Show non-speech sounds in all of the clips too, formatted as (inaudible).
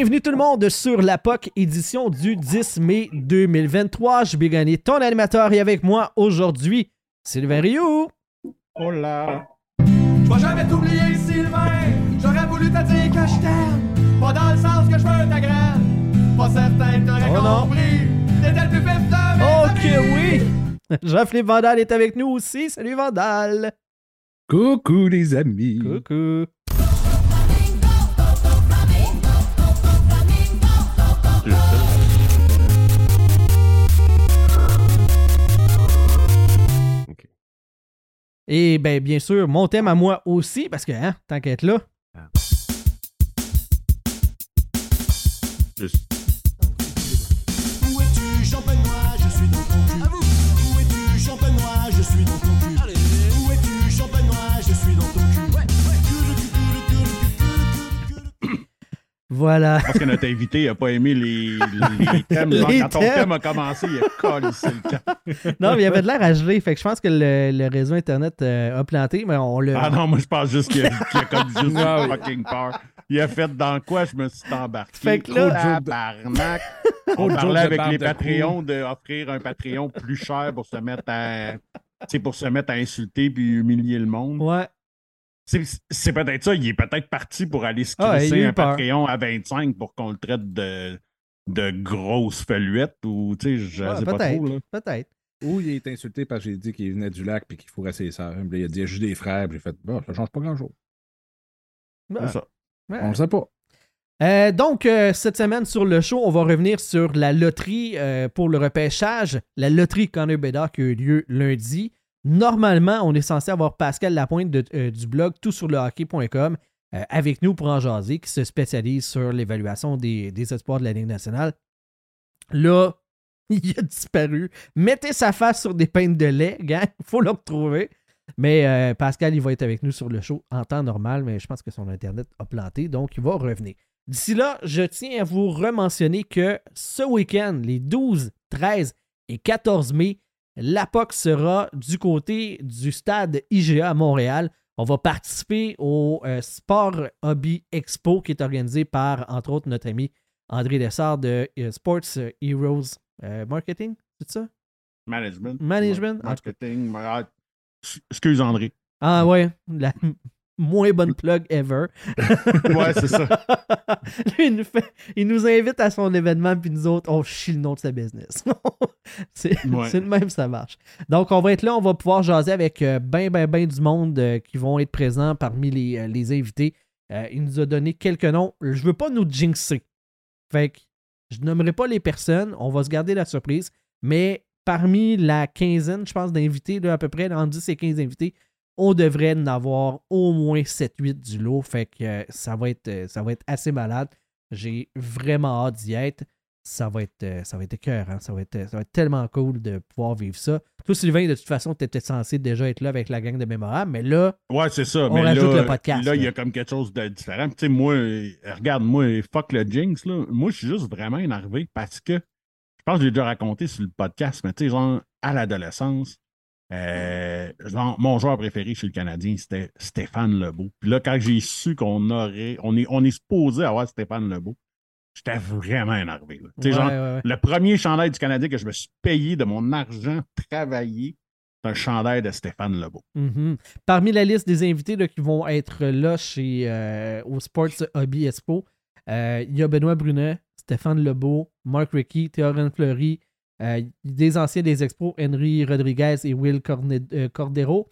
Bienvenue tout le monde sur la POC édition du 10 mai 2023. Je vais gagner ton animateur et avec moi aujourd'hui, Sylvain Rioux. Hola. Je vais jamais t'oublier, Sylvain. J'aurais voulu te dire que je t'aime. Pas dans le sens que je veux ta graine. Pas certain que t'aurais Oh compris. T'étais le plus vif de mes Ok, amis. oui. (laughs) Jean-Philippe Vandal est avec nous aussi. Salut Vandal. Coucou les amis. Coucou. Et ben bien sûr, mon thème à moi aussi, parce que, hein, tant qu'être là. Juste- Voilà. Parce que notre invité n'a pas aimé les, les thèmes. Genre, Les quand ton thèmes. thème a commencé, il a collé le camp. (laughs) Non, mais il y avait de l'air à geler. Fait que je pense que le, le réseau Internet euh, a planté, mais on le. Ah non, moi je pense juste qu'il a, comme juste Ah oui. fucking peur. Il a fait dans quoi je me suis embarqué? Fait que là-. Trop (laughs) On parlait avec les de Patreons d'offrir un Patreon plus cher pour se mettre à. pour se mettre à insulter puis humilier le monde. Ouais. C'est peut-être ça. Il est peut-être parti pour aller se Ah, crisser eu un peur. Patreon à 25 pour qu'on le traite de, de grosse feluette ou, tu sais, je Ouais, sais pas peut-être. trop. Là. Peut-être. Ou il est insulté parce que j'ai dit qu'il venait du lac puis qu'il fourrait ses sœurs. Il a dit, il y a juste des frères. J'ai fait, bon, ça change pas grand-chose. Ouais. C'est ça. On le sait pas. Euh, donc, euh, cette semaine sur le show, on va revenir sur la loterie euh, pour le repêchage. La loterie Connor Bedard qui a eu lieu lundi. Normalement, on est censé avoir Pascal Lapointe euh, du blog toutsurlehockey.com euh, avec nous pour en jaser, qui se spécialise sur l'évaluation des, espoirs de la Ligue nationale. Là, (laughs) il a disparu. Mettez sa face sur des peintes de lait, gang. Il (laughs) faut le retrouver. Mais euh, Pascal, il va être avec nous sur le show en temps normal, mais je pense que son Internet a planté, donc il va revenir. D'ici là, je tiens à vous rementionner que ce week-end, les 12, 13 et 14 mai, l'APOC sera du côté du stade IGA à Montréal. On va participer au euh, Sport Hobby Expo qui est organisé par, entre autres, notre ami André Dessart de euh, Sports Heroes euh, Marketing, c'est ça? Management. Management, Marketing. ah, Excuse André. Ah ouais, la moins bonne plug ever. (laughs) Ouais, c'est ça. (laughs) Lui, il nous, fait- il nous invite à son événement, puis nous autres, on chie le nom de sa business. (laughs) c'est Ouais. le même, ça marche. Donc, on va être là, on va pouvoir jaser avec euh, ben, ben, ben du monde euh, qui vont être présents parmi les, euh, les invités. Euh, il nous a donné quelques noms. Je veux pas nous jinxer. Fait que je nommerai pas les personnes, on va se garder la surprise, mais parmi la quinzaine, je pense, d'invités, à peu près, entre 10 et 15 invités, on devrait en avoir au moins 7-8 du lot. Fait que euh, ça, va être, euh, ça va être assez malade. J'ai vraiment hâte d'y être. Ça va être, euh, ça va être écœurant. Ça va être, ça va être tellement cool de pouvoir vivre ça. Toi, Sylvain, de toute façon, tu étais censé déjà être là avec la gang de Mémorable, mais là, Ouais, c'est ça. On mais rajoute là, le podcast, Là, il y a comme quelque chose de différent. Tu sais, moi, regarde, moi, fuck le jinx, là. Moi, je suis juste vraiment énervé parce que je pense que j'ai déjà raconté sur le podcast, mais tu sais, genre, à l'adolescence, euh, genre, mon joueur préféré chez le Canadien, c'était Stéphane Lebeau. Puis là, quand j'ai su qu'on aurait, on est, on est supposé avoir Stéphane Lebeau, j'étais vraiment énervé. là. Tu sais, ouais, genre, ouais, ouais. le premier chandail du Canadien que je me suis payé de mon argent travaillé, c'est un chandail de Stéphane Lebeau. Mhm. Parmi la liste des invités là, qui vont être là chez euh, au Sports Hobby Expo, euh, il y a Benoît Brunet, Stéphane Lebeau, Mark Rickey, Théorène Fleury, euh, des anciens des expos, Henry Rodriguez et Will euh, Cordero.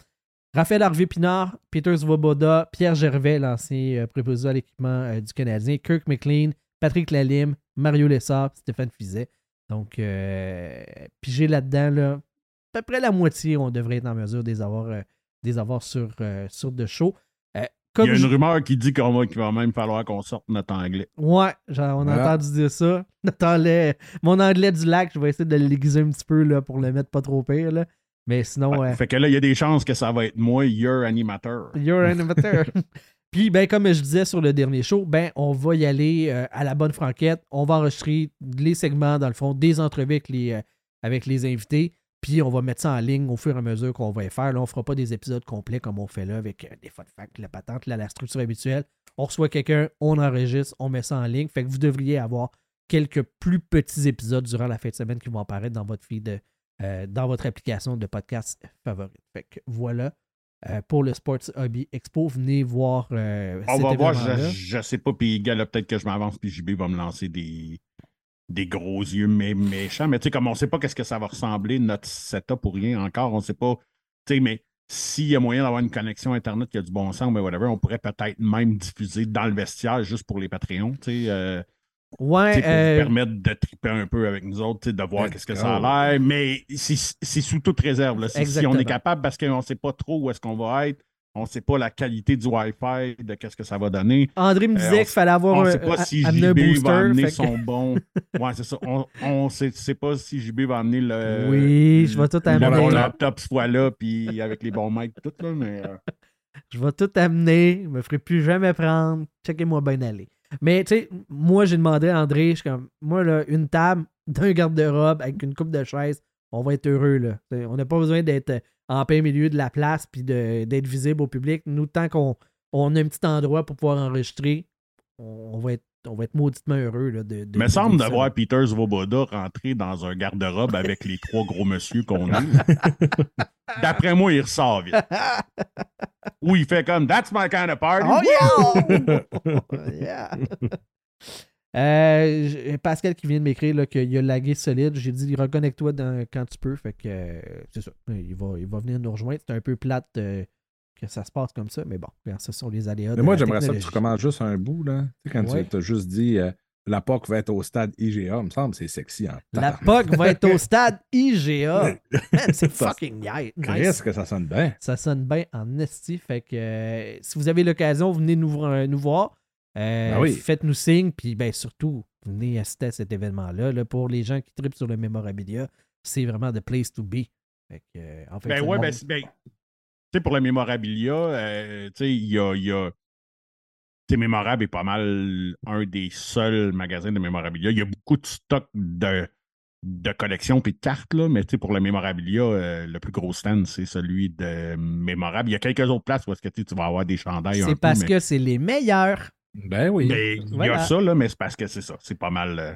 Raphaël Harvey-Pinard, Peter Svoboda, Pierre Gervais, l'ancien euh, préposé à l'équipement du Canadien, Kirk McLean, Patrick Lalime, Mario Lessard, Stéphane Fizet. Donc, pigé là-dedans, là, à peu près la moitié, on devrait être en mesure de les avoir, de les avoir sur, sur de show. Euh, comme Il y a je- une rumeur qui dit qu'on va, qu'il va même falloir qu'on sorte notre anglais. Ouais, genre, on a Voilà. entendu dire ça. (laughs) Notre anglais- mon anglais du lac, je vais essayer de l'aiguiser un petit peu là, pour le mettre pas trop pire. Là. Mais sinon, Ouais, ouais. Fait que là, il y a des chances que ça va être moi, your animateur. You're (laughs) an amateur. (laughs) Puis, ben, comme je disais sur le dernier show, ben, on va y aller euh, à la bonne franquette. On va enregistrer les segments, dans le fond, des entrevues avec les, euh, avec les invités. Puis, on va mettre ça en ligne au fur et à mesure qu'on va y faire. Là, on fera pas des épisodes complets comme on fait là avec euh, des fun facts, la patente, là, la structure habituelle. On reçoit quelqu'un, on enregistre, on met ça en ligne. Fait que vous devriez avoir quelques plus petits épisodes durant la fin de semaine qui vont apparaître dans votre feed, euh, dans votre application de podcast favorite. Fait que voilà. Euh, pour le Sports Hobby Expo, venez voir. euh, On cet va voir, je, je sais pas, puis gars, peut-être que je m'avance, puis JB va me lancer des, des gros yeux mé- méchants. Mais tu sais, comme on sait pas qu'est-ce que ça va ressembler, notre setup ou rien encore, on sait pas. Tu sais, mais s'il y a moyen d'avoir une connexion Internet qui a du bon sens, mais whatever, on pourrait peut-être même diffuser dans le vestiaire juste pour les Patreons, tu sais. euh, Ouais, pour euh, vous permettre de triper un peu avec nous autres, tu sais, de voir qu'est-ce que ça a l'air. Mais c'est sous toute réserve. là. Si on est capable, parce qu'on ne sait pas trop où est-ce qu'on va être, on ne sait pas la qualité du Wi-Fi, de qu'est-ce que ça va donner. André me euh, disait on qu'il fallait avoir On un, ne sait pas si un JB booster. va amener que- son bon. (laughs) Ouais, c'est ça. On ne sait, sait pas si JB va amener le. Oui, je vais tout le amener. bon laptop soit là, puis avec les bons mics, tout, là. Mais. euh, (laughs) Je vais tout amener. Je me ferai plus jamais prendre. Checkez-moi bien aller. Mais tu sais, moi, j'ai demandé à André, je suis comme, moi, là, une table (laughs) d'un garde-robe avec une coupe de chaises, on va être heureux. Là. T'sais, On n'a pas besoin d'être euh, en plein milieu de la place puis d'être visible au public. Nous, tant qu'on on a un petit endroit pour pouvoir enregistrer, on, on va être. On va être mauditement heureux là, de, de. Il me semble vivre de ça. voir Peter Svoboda rentrer dans un garde-robe avec les trois gros monsieur qu'on a. (laughs) D'après moi, il ressort vite. Ou il fait comme That's my kind of party. Oh yeah! (laughs) (laughs) Yeah! Euh, Pascal qui vient de m'écrire qu'il a lagué solide. J'ai dit reconnecte-toi quand tu peux. Fait que euh, c'est ça. Il va, il va venir nous rejoindre. C'est un peu plate euh, que ça se passe comme ça, mais bon, ce sont les aléas. Mais moi, j'aimerais ça que tu recommences juste un bout, là. Tu sais, quand Ouais. tu as juste dit euh, la POC va être au stade IGA, il me semble que c'est sexy. Hein. La POC va être au (laughs) stade IGA. C'est (laughs) fucking nice. Qu'est-ce que ça sonne bien? Ça sonne bien en esti. Fait que euh, si vous avez l'occasion, venez nous voir. Euh, Ben oui. Faites-nous signe. Puis ben, surtout, venez assister à cet événement-là. là. pour les gens qui tripent sur le mémorabilia, c'est vraiment the place to be. Fait que, euh, en fait, Ben ouais, monde- ben, c'est- ben, tu sais, pour le mémorabilia, euh, tu sais, il y a. y a- Mémorable est pas mal un des seuls magasins de mémorabilia. Il y a beaucoup de stock de, de collections et de cartes, là, mais tu sais, pour le mémorabilia, euh, le plus gros stand, c'est celui de Mémorable. Il y a quelques autres places où est-ce que tu vas avoir des chandails. c'est peu, parce mais- que c'est les meilleurs. Ben oui. Mais il y a ça, là, mais c'est parce que c'est ça. C'est pas mal. euh,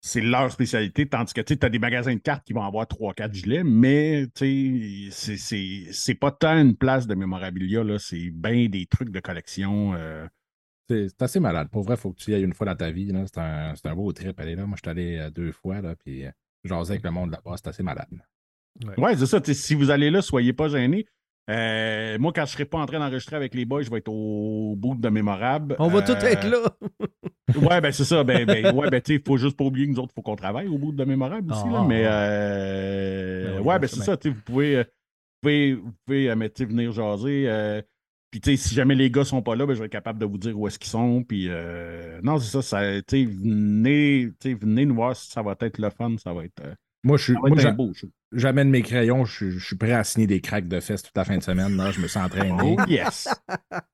c'est leur spécialité. Tandis que tu as des magasins de cartes qui vont avoir 3-4 gilets, mais c'est- c'est c'est pas tant une place de mémorabilia, là. C'est bien des trucs de collection. euh. C'est assez malade. Pour vrai, il faut que tu y ailles une fois dans ta vie. là. C'est un, c'est un beau trip. Aller là. Moi, je suis allé euh, deux fois, là, puis jaser avec le monde là-bas. C'est assez malade. Ouais, c'est ça. Si vous allez là, soyez pas gênés. Euh, moi, quand je serai pas en train d'enregistrer avec les boys, je vais être au bout de mémorable. On va Euh, tous être là. (laughs) Ouais, ben c'est ça. Ben, ben, ouais, ben, tu sais, faut juste pas oublier que nous autres, il faut qu'on travaille au bout de mémorable aussi, là. Ah. Mais, euh, Ben oui, ouais, ben ben c'est ça, tu sais, vous pouvez, euh, vous pouvez, vous pouvez euh, mais, venir jaser. euh, puis, tu sais, si jamais les gars sont pas là, ben, je vais être capable de vous dire où est-ce qu'ils sont. Puis, euh, non, c'est ça, ça tu sais, venez, venez nous voir si ça va être le fun. Ça va être, euh, Moi, je suis. J'amène mes crayons, je, suis- je suis prêt à signer des cracks de fesses toute la fin de semaine. Là. Je me suis entraîné Oh, yes!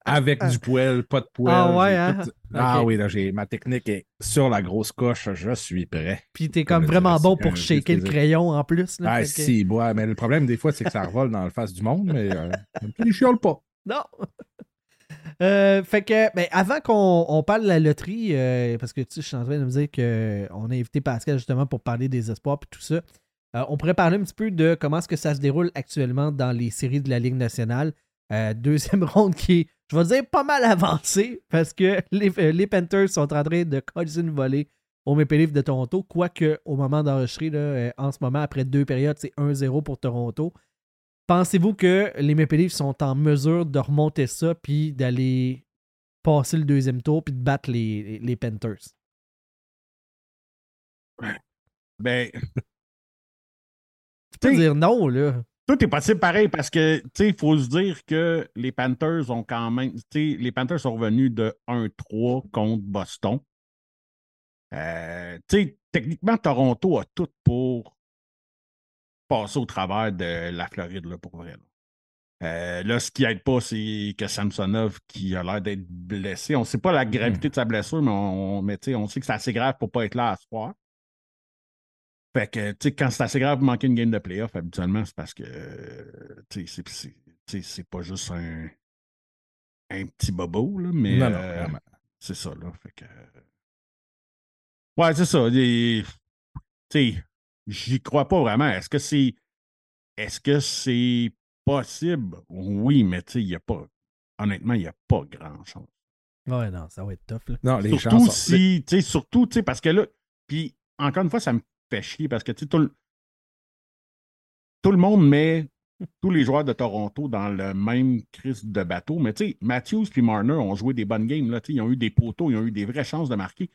avec du poil, pas de poil. Ah ouais, hein? tout- Ah oui, là, j'ai ma technique est sur la grosse coche, je suis prêt. Puis t'es comme Ouais, vraiment bon pour shaker le crayon en plus. Là, Ah, que- si, bois. Mais le problème, des fois, c'est que ça revole dans le face du monde, mais euh, (laughs) ils chiolent pas. Non! (laughs) Euh, fait que, ben, avant qu'on on parle de la loterie, euh, parce que tu sais, je suis en train de me dire qu'on a invité Pascal justement pour parler des espoirs et tout ça, euh, on pourrait parler un petit peu de comment est-ce que ça se déroule actuellement dans les séries de la Ligue nationale. Euh, (laughs) deuxième ronde qui est, je vais dire, pas mal avancée parce que les, euh, Panthers sont en train de coller une volée au Maple Leaf de Toronto, quoique au moment d'enregistrer, là, en ce moment, après deux périodes, c'est 1-0 pour Toronto. Pensez-vous que les Maple Leafs sont en mesure de remonter ça puis d'aller passer le deuxième tour puis de battre les, les Panthers? Ben, Dire non, là. Tout est possible pareil parce que, tu sais, il faut se dire que les Panthers ont quand même. Tu sais, les Panthers sont revenus de 1-3 contre Boston. Euh, tu sais, techniquement, Toronto a tout pour passer au travers de la Floride, là, pour vrai. Là, Euh, là ce qui n'aide pas, c'est que Samsonov, qui a l'air d'être blessé, on ne sait pas la gravité de sa blessure, mais on, mais, on sait que c'est assez grave pour ne pas être là à ce soir. Fait que, tu sais, quand c'est assez grave de manquer une game de playoff, habituellement, c'est parce que, tu sais, c'est- pas juste un, un petit bobo, là, mais non, non, euh, vraiment. c'est ça, là. Fait que. Ouais, c'est ça. Tu sais, j'y crois pas vraiment. Est-ce que c'est. Est-ce que c'est possible? Oui, mais tu sais, il n'y a pas. Honnêtement, il n'y a pas grand-chose. Ouais, non, ça va être tough. Là. Non, les Surtout chances. si. Tu sais, surtout, tu sais, parce que là. Puis, encore une fois, ça me chier parce que, tout le. Tout le monde met tous les joueurs de Toronto dans le même crise de bateau. Mais tu sais, Matthews et Marner ont joué des bonnes games. Là, ils ont eu des poteaux, ils ont eu des vraies chances de marquer.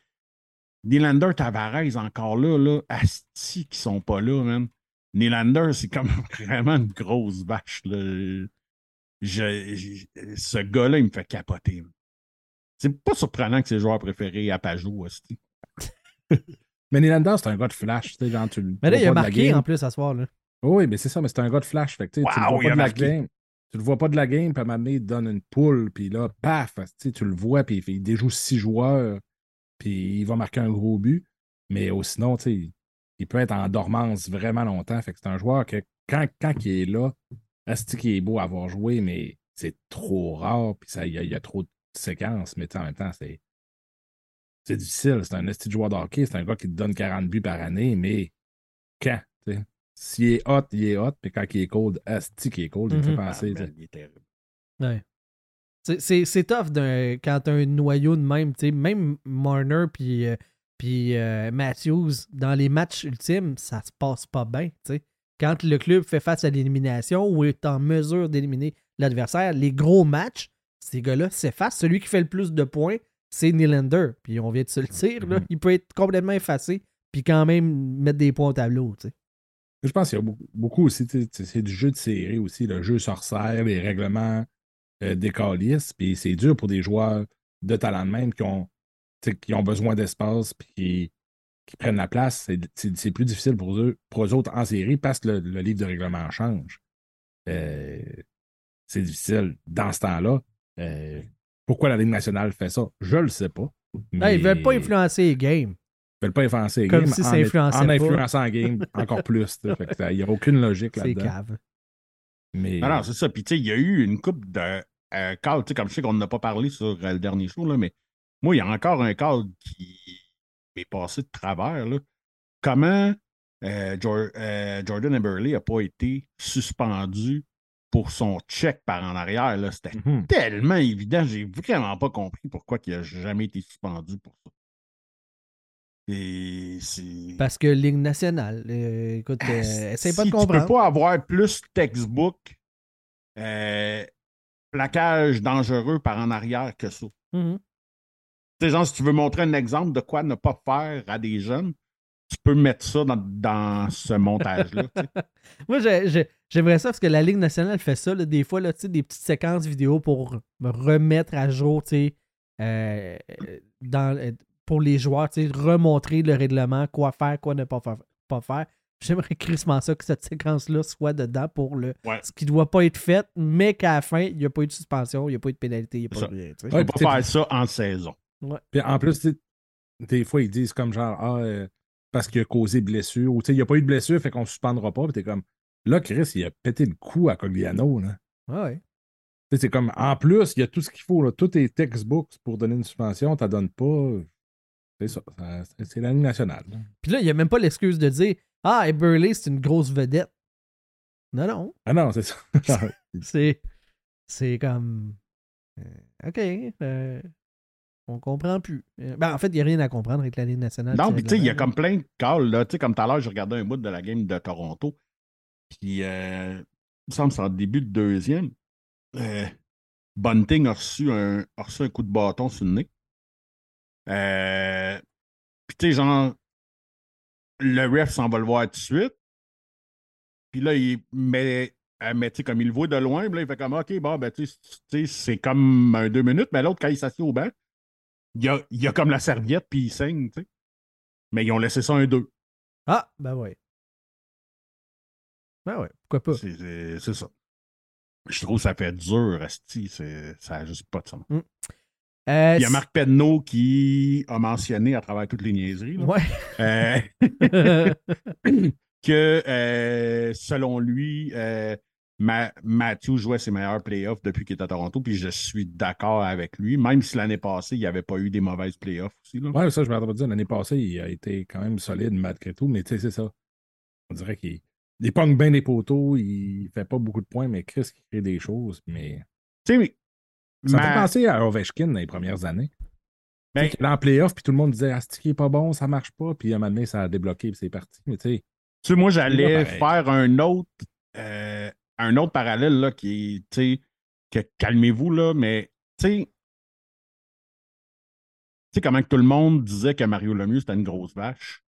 Nylander, Tavares, encore là, là, Asti qui sont pas là, man. Nylander, c'est comme (laughs) vraiment une grosse vache. Là. Je- ce gars-là, il me fait capoter. C'est pas surprenant que c'est le joueur préféré à Pajot, Asti. (laughs) Mais Nylander, c'est un gars de flash. tu sais, Genre, tu le Mais là, vois il a pas de la marqué game. en plus à soir. Là. Oui, mais c'est ça, mais c'est un gars de flash. Fait que, tu sais, tu le vois pas de la marqué. game. Tu le vois pas de la game, puis à un moment donné, il te donne une poule, puis là, paf, tu le vois, puis il déjoue six joueurs, puis il va marquer un gros but. Mais oh, sinon, il peut être en dormance vraiment longtemps. Fait que c'est un joueur que quand, quand il est là, est qu'il est beau à avoir joué, mais c'est trop rare, puis ça, il y, y a trop de séquences, mais tu sais, en même temps, c'est. C'est difficile. C'est un esti joueur de hockey. C'est un gars qui te donne 40 buts par année, mais quand? S'il est hot, il est hot, puis quand il est cold, asti qu'il est cold, il me fait Mhm. penser. Ah, il est terrible. Ouais. C'est- C'est c'est tough quand t'as un noyau de même. Même Marner puis euh, puis, euh, Matthews, dans les matchs ultimes, ça se passe pas bien. Quand le club fait face à l'élimination ou est en mesure d'éliminer l'adversaire, les gros matchs, ces gars-là s'effacent. Celui qui fait le plus de points, c'est Nylander. Puis on vient de se le dire, là, Mhm. il peut être complètement effacé puis quand même mettre des points au tableau. tu sais. Je pense qu'il y a beaucoup, beaucoup aussi, c'est du jeu de série aussi, le jeu sorcière, les règlements euh, des calices, puis c'est dur pour des joueurs de talent de même qui ont, qui ont besoin d'espace, puis qui, qui prennent la place. C'est- plus difficile pour eux, pour eux autres en série parce que le, le livre de règlement change. Euh, c'est difficile dans ce temps-là. Euh, pourquoi la Ligue nationale fait ça? Je le sais pas. Ah, ils veulent pas mais- influencer les games. Ils veulent pas influencer les Comme games si ça en, influençait en pas. influençant la game (laughs) encore plus. Il n'y a aucune logique C'est là-dedans. cave. Mais Non, non, c'est ça. Puis, tu sais, il y a eu une coupe de euh, sais, comme je sais qu'on n'a pas parlé sur euh, le dernier show, là, mais moi, il y a encore un call qui est passé de travers. Là. Comment euh, Jor- euh, Jordan Eberle n'a pas été suspendu pour son check par en arrière? là? C'était Mhm. tellement évident. J'ai vraiment pas compris pourquoi il n'a jamais été suspendu pour ça. Et. Parce que Ligue nationale, euh, écoute, euh, Ah, essaye si pas de Tu comprendre. peux pas avoir plus textbook, euh, plaquage dangereux par en arrière que ça. Tu sais, genre, si tu veux montrer un exemple de quoi ne pas faire à des jeunes, tu peux mettre ça dans, dans ce montage-là. (laughs) Moi, j'ai- j'ai- j'aimerais ça parce que la Ligue nationale fait ça, là, des fois, là, tu sais, des petites séquences vidéo pour me remettre à jour, euh, dans, euh, pour les joueurs, remontrer le règlement, quoi faire, quoi ne pas faire. Pas faire. J'aimerais crissement ça que cette séquence-là soit dedans pour le Ouais. ce qui doit pas être fait, mais qu'à la fin, il n'y a pas eu de suspension, il n'y a pas eu de pénalité, il n'y a pas ça. de rien. tu Ouais, pas faire ça en saison. Puis en plus, des fois, ils disent comme genre, ah, euh, parce qu'il a causé blessure, ou tu sais, il n'y a pas eu de blessure, fait qu'on ne suspendra pas. Puis t'es comme, là, Chris, il a pété le cou à Cogliano. Là. Ah ouais. Tu sais, C'est comme, en plus, il y a tout ce qu'il faut. Là. Tout est textbooks pour donner une suspension, tu donnes pas. C'est ça. ça- c'est- la Ligue nationale. là. Puis là, il n'y a même pas l'excuse de dire Ah, et Burley, c'est une grosse vedette. Non, non. Ah non, c'est ça. (laughs) C'est. C'est comme. euh, OK. euh, on comprend plus. Euh, ben, en fait, il n'y a rien à comprendre avec la Ligue nationale. Non, puis tu sais, il y a comme plein de calls. Là. Comme tout à l'heure, j'ai regardé un bout de la game de Toronto. Puis, euh, il me semble que c'est en début de deuxième. Euh, Bunting a reçu, un, a reçu un coup de bâton sur le nez. Euh, puis, tu sais, genre, le ref s'en va le voir tout de suite. Puis là, il met mais tu comme il le voit de loin, là, il fait comme OK, bon, ben, tu sais, c'est comme un deux minutes, mais l'autre, quand il s'assied au banc, il y a, il a comme la serviette, puis il saigne, tu sais. Mais ils ont laissé ça un deux. Ah, ben ouais. Ben ouais, pourquoi pas? C'est- ça. Je trouve que ça fait dur, Asti. Ça n'a juste pas de sens. Euh, Il y a Marc Penneau qui a mentionné à travers toutes les niaiseries là, Ouais. euh, (laughs) (coughs) que euh, selon lui, euh, Ma- Matthew jouait ses meilleurs playoffs depuis qu'il est à Toronto, puis je suis d'accord avec lui, même si l'année passée, il n'y avait pas eu des mauvaises playoffs aussi. Là. Ouais, ça, je m'attendais pas dire. L'année passée, il a été quand même solide, malgré tout, mais tu sais, c'est ça. On dirait qu'il il pogne bien des poteaux, il fait pas beaucoup de points, mais Chris qui crée des choses. Mais Tu sais, mais- ça me Ma- fait penser à Ovechkin dans les premières années. Ben- est en playoff, puis tout le monde disait Ah, c'est qui est pas bon, ça marche pas. Puis à un moment donné, ça a débloqué, puis c'est parti. Mais tu sais, Tu sais, moi, j'allais pareil. faire un autre, euh, un autre parallèle là, qui est, que calmez-vous, là, mais tu sais, tu sais comment que tout le monde disait que Mario Lemieux, c'était une grosse vache?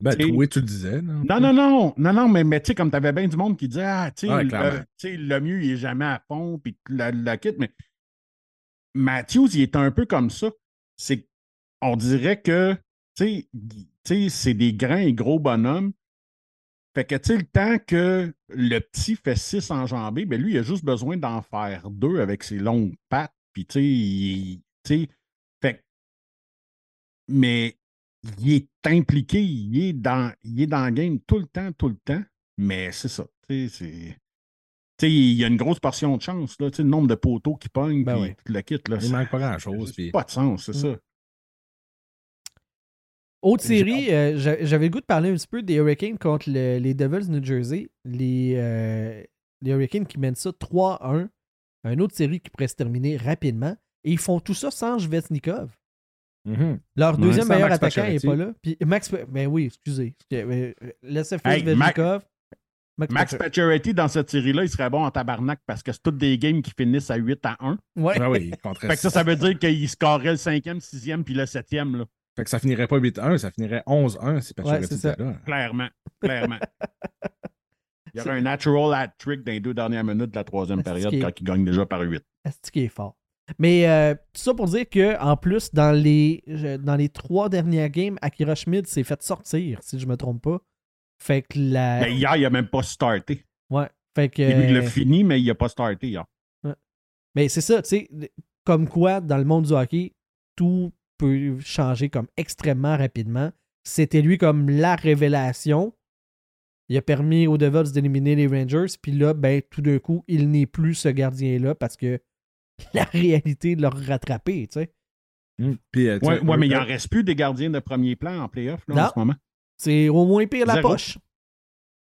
ben, Tu sais- oui, tu le disais. Non, Non, non, non, non, non, mais, mais tu sais, comme tu avais bien du monde qui disait, ah, tu sais, Ouais, le, sais, Lemieux, il est jamais à fond, puis la, la quitte, mais Matthews, il est un peu comme ça. C'est, on dirait que, tu sais, c'est des grands et gros bonhommes. Fait que, tu sais, le temps que le petit fait six enjambées, ben lui, il a juste besoin d'en faire deux avec ses longues pattes. Puis, tu sais, il- tu sais, fait que- mais il est impliqué, il est, dans, il est dans le game tout le temps, tout le temps. Mais c'est ça. Tu sais, c'est. Tu sais, il y a une grosse portion de chance, là. Tu sais, le nombre de poteaux qui pognent, Ben oui. le kit, là. Il ça- manque pas grand-chose, Pas de sens, c'est Mm. ça. Autre série, euh, j'a- j'avais le goût de parler un petit peu des Hurricanes contre le- les Devils New Jersey. Les, euh, les Hurricanes qui mènent ça 3-1. Une autre série qui pourrait se terminer rapidement. Et ils font tout ça sans Jvetnikov. Mhm. Leur deuxième meilleur Max attaquant n'est pas là. Puis Max. Ben oui, excusez. Euh, Laissez faire Hey, Jvetnikov. Max, Max. Pacioretty, dans cette série-là, il serait bon en tabarnak parce que c'est toutes des games qui finissent à 8 à 1. Ouais. Ah oui, contre Fait que ça, ça veut dire qu'il scorerait le cinquième, sixième, puis le septième, là. Fait que ça finirait pas 8-1, ça finirait 11-1 si Pacioretty c'est ça. était là. Clairement. (laughs) Clairement. Il y aurait un natural hat-trick dans les deux dernières minutes de la troisième période quand il gagne déjà par 8. C'est qui est fort? Mais euh, tout ça pour dire que en plus, dans les, dans les trois dernières games, Akira Schmid s'est fait sortir, si je me trompe pas. Fait que la. Mais hier, il n'a même pas starté. Ouais. Fait que. Il l'a fini, mais il n'a pas starté hier. Mais c'est ça, tu sais, comme quoi, dans le monde du hockey, tout peut changer comme extrêmement rapidement. C'était lui comme la révélation. Il a permis aux Devils d'éliminer les Rangers, puis là, ben, tout d'un coup, il n'est plus ce gardien-là parce que (laughs) la réalité de leur rattraper, tu sais. Puis, euh, Ouais, mais il euh, n'en reste plus des gardiens de premier plan en playoff en ce moment. C'est au moins pire la Zéro. poche.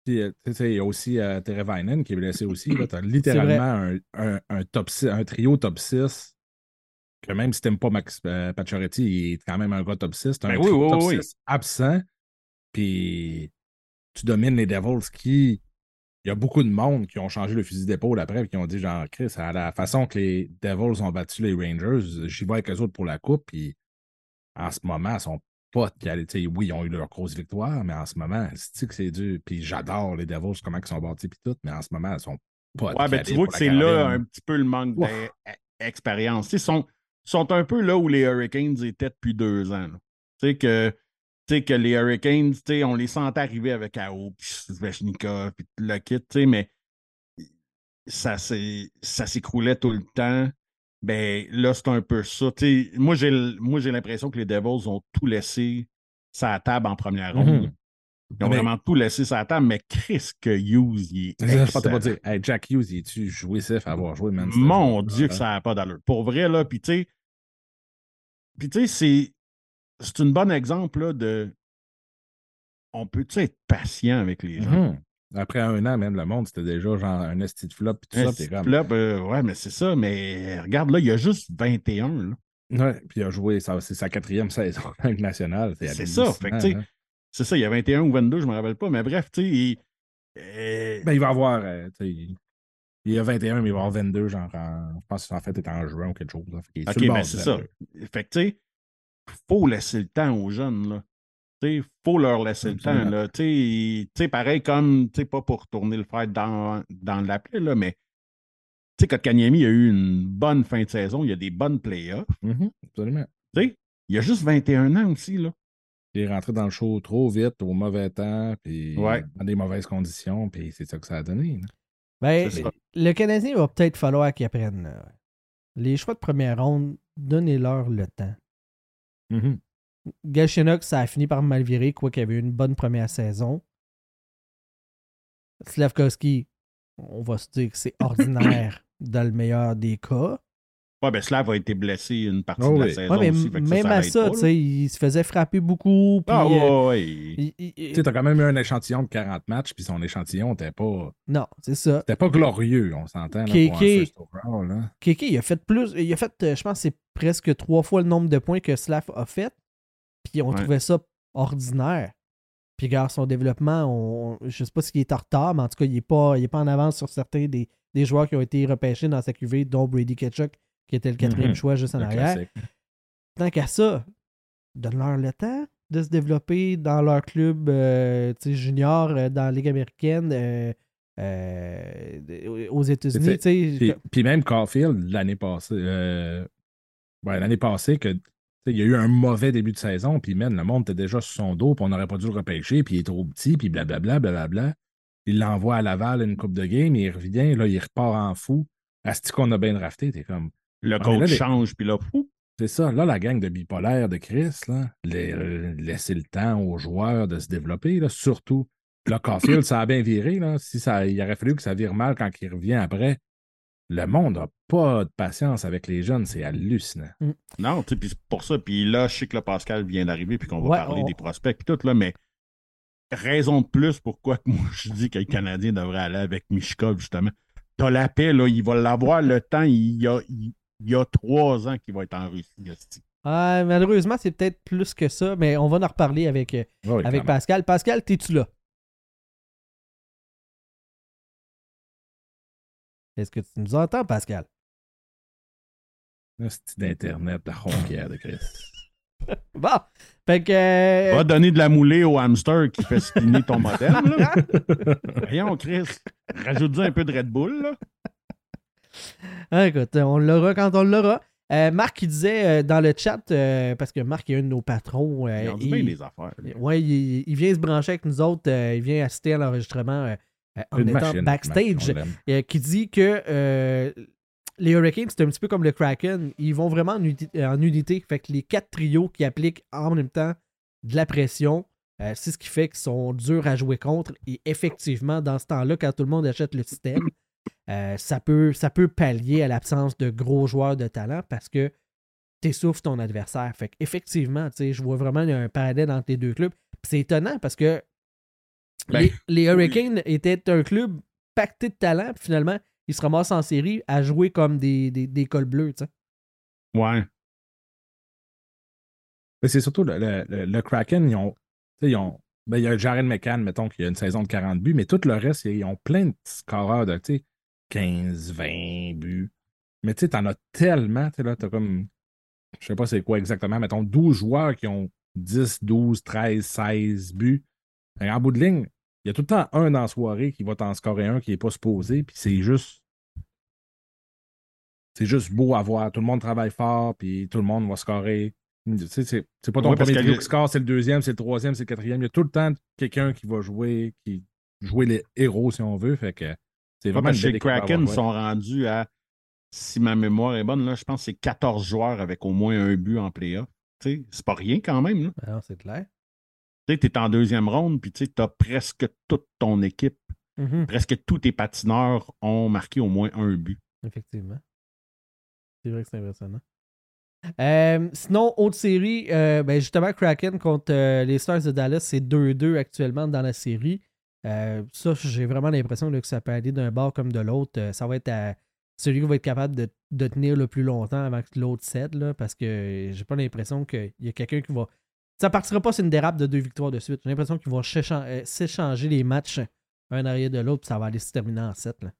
Puis, euh, tu sais, il y a aussi euh, Terevainen qui est blessé aussi. Tu as littéralement un, un, un top six- un trio top 6 que même si t'aimes pas Max euh, Pacioretty, il est quand même un gars top 6. T'as un Ben oui, top oui. 6 absent. Puis tu domines les Devils qui. Il y a beaucoup de monde qui ont changé le fusil d'épaule après et qui ont dit genre Chris, à la façon que les Devils ont battu les Rangers, j'y vais avec eux autres pour la coupe. Puis en ce moment, ils sont pas de qualité. Oui, ils ont eu leur grosse victoire, mais en ce moment, c'est que c'est dur? Puis j'adore les Devils, comment ils sont bâtis puis tout, mais en ce moment, ils sont pas de Ouais, ben, tu vois que c'est là un petit peu le manque d'expérience. Ils sont, sont un peu là où les Hurricanes étaient depuis deux ans. Tu sais que, que les Hurricanes, tu sais, on les sentait arriver avec AO, puis Svechnikov, puis tout le kit, tu sais, mais ça s'écroulait tout le temps. Ben là, c'est un peu ça. Tu sais, moi, j'ai l'impression que les Devils ont tout laissé sa table en première ronde. Mhm. là. Ils ont Mais- vraiment tout laissé sa table, mais Chris que Hughes, il est Je pensais excellent. pas dire, hey, Jack Hughes, il est-tu jouissif à avoir joué, man? Mon Dieu, que euh, ça n'a pas d'allure. Pour vrai, là, puis tu sais, puis tu sais, c'est, c'est un bon exemple là, de. On peut-tu être patient avec les gens? mhm. Après un an, même le monde, c'était déjà genre un esti de flop puis tout Un ça. Comme. flop, euh, ouais, mais c'est ça, mais regarde là, il y a juste 21. Là. Ouais, puis il a joué, c'est sa quatrième (laughs) saison en Ligue nationale. C'est ça, fait que, tu sais, hallucinant, hein. C'est ça, il y a 21 ou 22, je ne me rappelle pas, mais bref, tu sais, il- euh, Ben, il va avoir. euh, il- y a 21, mais il va avoir 22, genre, en- je pense qu'en fait, il est en juin ou quelque chose. là. Fait OK, mais bord c'est ça. 22. Fait que, tu sais, faut laisser le temps aux jeunes, là. Il faut leur laisser le temps. Absolument. Là. Tu sais, tu sais, pareil comme, tu sais, pas pour tourner le fer dans, dans l'appel, là, mais tu sais, Kotkaniemi a eu une bonne fin de saison, il y a des bonnes playoffs. Mhm, absolument. Tu sais, il a juste 21 ans aussi. Là. Il est rentré dans le show trop vite, au mauvais temps, puis Ouais. dans des mauvaises conditions, puis c'est ça que ça a donné. là. Ben, le Canadien va peut-être falloir qu'il apprenne. là. Les choix de première ronde, donnez-leur le temps. Galchenyuk, ça a fini par mal virer, quoi qu'il avait eu une bonne première saison. Slavkovski, on va se dire que c'est (coughs) ordinaire dans le meilleur des cas. Ouais, ben Slav a été blessé une partie Oh de la oui. saison Ouais, mais aussi. fait que même ça, à ça, tu sais, il se faisait frapper beaucoup. Puis, Ah, euh, ouais, Tu sais, t'as quand même eu un échantillon de 40 matchs, puis son échantillon n'était pas, non, c'est ça. c'était pas glorieux, on s'entend. là, pour un Kéké. il a fait plus. Il a fait, euh, je pense, c'est presque trois fois le nombre de points que Slav a fait. Puis on Ouais. trouvait ça ordinaire. Puis, regarde, son développement, on, je sais pas s'il est en retard, mais en tout cas, il n'est pas, il est pas en avance sur certains des, des joueurs qui ont été repêchés dans sa QV, dont Brady Ketchuk, qui était le quatrième Mhm. choix juste en Le arrière. classique. Tant qu'à ça, donne-leur le temps de se développer dans leur club euh, junior, euh, dans la Ligue américaine, euh, aux États-Unis. Puis, puis même Caulfield, l'année passée, ouais, l'année passée, que, il y a eu un mauvais début de saison, puis man, le monde était déjà sur son dos, puis on n'aurait pas dû le repêcher, puis il est trop petit, puis blablabla, blablabla. Il l'envoie à Laval une coupe de game, il revient, là, il repart en fou. Asti qu'on a bien drafté, t'es comme. Le Ah, coach là, les- change, puis là, fou. C'est ça, là, la gang de bipolaires de Chris, là, les- euh, laisser le temps aux joueurs de se développer, là, surtout. Puis Là, Caulfield, ça a bien viré, là. Si ça, il aurait fallu que ça vire mal quand il revient après. Le monde n'a pas de patience avec les jeunes, c'est hallucinant. Non, tu sais, puis c'est pour ça. Puis là, je sais que le Pascal vient d'arriver, puis qu'on va Ouais, parler on- des prospects, puis tout, là, mais raison de plus pourquoi que (laughs) moi, je dis que le Canadien devrait aller avec Mishkov, justement. T'as la paix, là, il va l'avoir le temps. Il y a, il, il y a trois ans qu'il va être en Russie. hostie. Ah, malheureusement, c'est peut-être plus que ça, mais on va en reparler avec, euh, oui, avec. Pascal. Pascal, t'es-tu là? Est-ce que tu nous entends, Pascal? C'est d'Internet, la ronquière de Chris. (laughs) Bon, fait que... euh, Va donner de la moulée au hamster qui fait spinner ton modèle, là. (laughs) Voyons, Chris. Rajoute-y un peu de Red Bull, là. Ah, écoute, on l'aura quand on l'aura. Euh, Marc, il disait euh, dans le chat, euh, parce que Marc est un de nos patrons. dit il- bien des affaires. Ouais, il, il vient se brancher avec nous autres. il vient assister à l'enregistrement en étant machine, backstage. Qui dit que les Hurricanes, c'est un petit peu comme le Kraken. Ils vont vraiment en, en unité. Fait que les quatre trios qui appliquent en même temps de la pression, c'est ce qui fait qu'ils sont durs à jouer contre. Et effectivement, dans ce temps-là, quand tout le monde achète le système, euh, ça, peut, ça peut pallier à l'absence de gros joueurs de talent parce que t'essouffles ton adversaire. Fait effectivement, je vois vraiment un parallèle entre les deux clubs. C'est étonnant parce que Ben, les, les Hurricanes étaient un club pacté de talent, puis finalement, ils se ramassent en série à jouer comme des, des, des cols bleus. tu sais. Ouais. Mais c'est surtout le, le- le- le Kraken, ils ont. tu sais, Ils ont ben, il y a Jared McCann, mettons, qui a une saison de 40 buts, mais tout le reste, ils ont plein de scoreurs de tu 15, 20 buts. Mais tu sais, t'en as tellement, tu sais, là, t'as comme. Je sais pas c'est quoi exactement, mettons 12 joueurs qui ont 10, 12, 13, 16 buts. Et en bout de ligne, il y a tout le temps un dans la soirée qui va t'en scorer un qui n'est pas supposé, puis c'est juste. C'est juste beau à voir. Tout le monde travaille fort, puis tout le monde va scorer. C'est c'est pas ton Ouais, premier trio qui score, c'est le deuxième, c'est le troisième, c'est le quatrième. Il y a tout le temps quelqu'un qui va jouer, qui jouer les héros si on veut. Fait que c'est vraiment chez Kraken, ils sont rendus à, si ma mémoire est bonne, là, je pense que c'est 14 joueurs avec au moins un but en playoff. Tu sais, C'est pas rien quand même. là. Alors, c'est clair. Tu es en deuxième ronde, puis tu as presque toute ton équipe, Mhm, presque tous tes patineurs ont marqué au moins un but. Effectivement. C'est vrai que c'est impressionnant. Euh, sinon, autre série, euh, ben justement, Kraken contre euh, les Stars de Dallas, c'est 2-2 actuellement dans la série. Euh, ça, j'ai vraiment l'impression que ça peut aller d'un bord comme de l'autre. Euh, ça va être à celui qui va être capable de, de tenir le plus longtemps avant que l'autre cède, là, parce que j'ai pas l'impression qu'il y a quelqu'un qui va. Ça partira pas sur une dérape de deux victoires de suite. J'ai l'impression qu'ils vont euh, s'échanger les matchs un arrière de l'autre, puis ça va aller se terminer en 7. Là.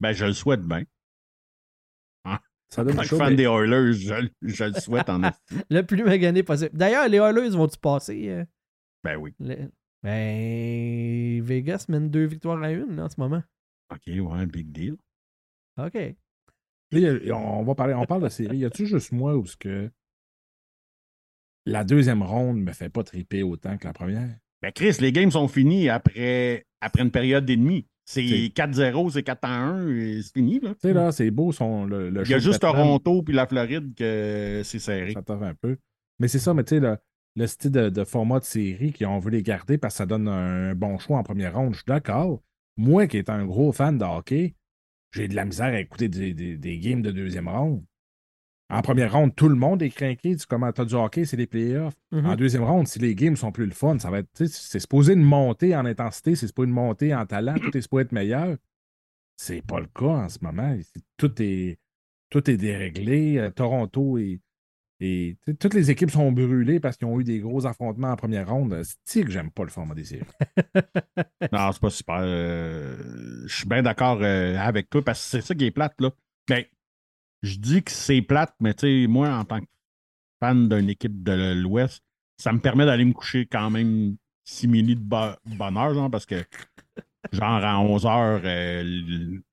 Ben, je le souhaite bien. Hein? Ça donne En tant que chaud. fan mais- des Oilers, je, je le souhaite en (laughs) esti. Le plus magané possible. D'ailleurs, les Oilers vont-tu passer? euh, Ben oui. le- Ben, Vegas mène deux victoires à une là, en ce moment. OK, ouais, big deal. OK. Là, on va parler, on parle de série. Y a-tu juste moi ou ce que la deuxième ronde me fait pas triper autant que la première? Ben Chris, les games sont finis après, après une période et demie. C'est C'est- 4-0, c'est 4-1, et c'est fini. Là. Tu sais, là, c'est beau son, le, le Il y a juste Toronto puis la Floride que c'est serré. Ça un peu. Mais c'est ça, mais tu sais, le, le style de, de format de série qu'on veut les garder parce que ça donne un bon choix en première ronde, je suis d'accord. Moi qui est un gros fan de hockey, j'ai de la misère à écouter des, des- des games de deuxième ronde. En première ronde, tout le monde est craqué. Tu comment t'as du hockey, c'est les playoffs. En deuxième ronde, si les games sont plus le fun, ça va être. C'est supposé une montée en intensité, c'est supposé une montée en talent, tout est supposé être meilleur. C'est pas le cas en ce moment. Tout est, tout est déréglé. Euh, Toronto et, et toutes les équipes sont brûlées parce qu'ils ont eu des gros affrontements en première ronde. C'est que j'aime pas le format des séries. (laughs) Non, c'est pas super. euh, je suis bien d'accord euh, avec toi parce que c'est ça qui est plate. Là. Ben, je dis que c'est plate, mais tu sais, moi, en tant que fan d'une équipe de l'Ouest, ça me permet d'aller me coucher quand même 6 minutes de bo- bonheur, genre, parce que genre à 11h,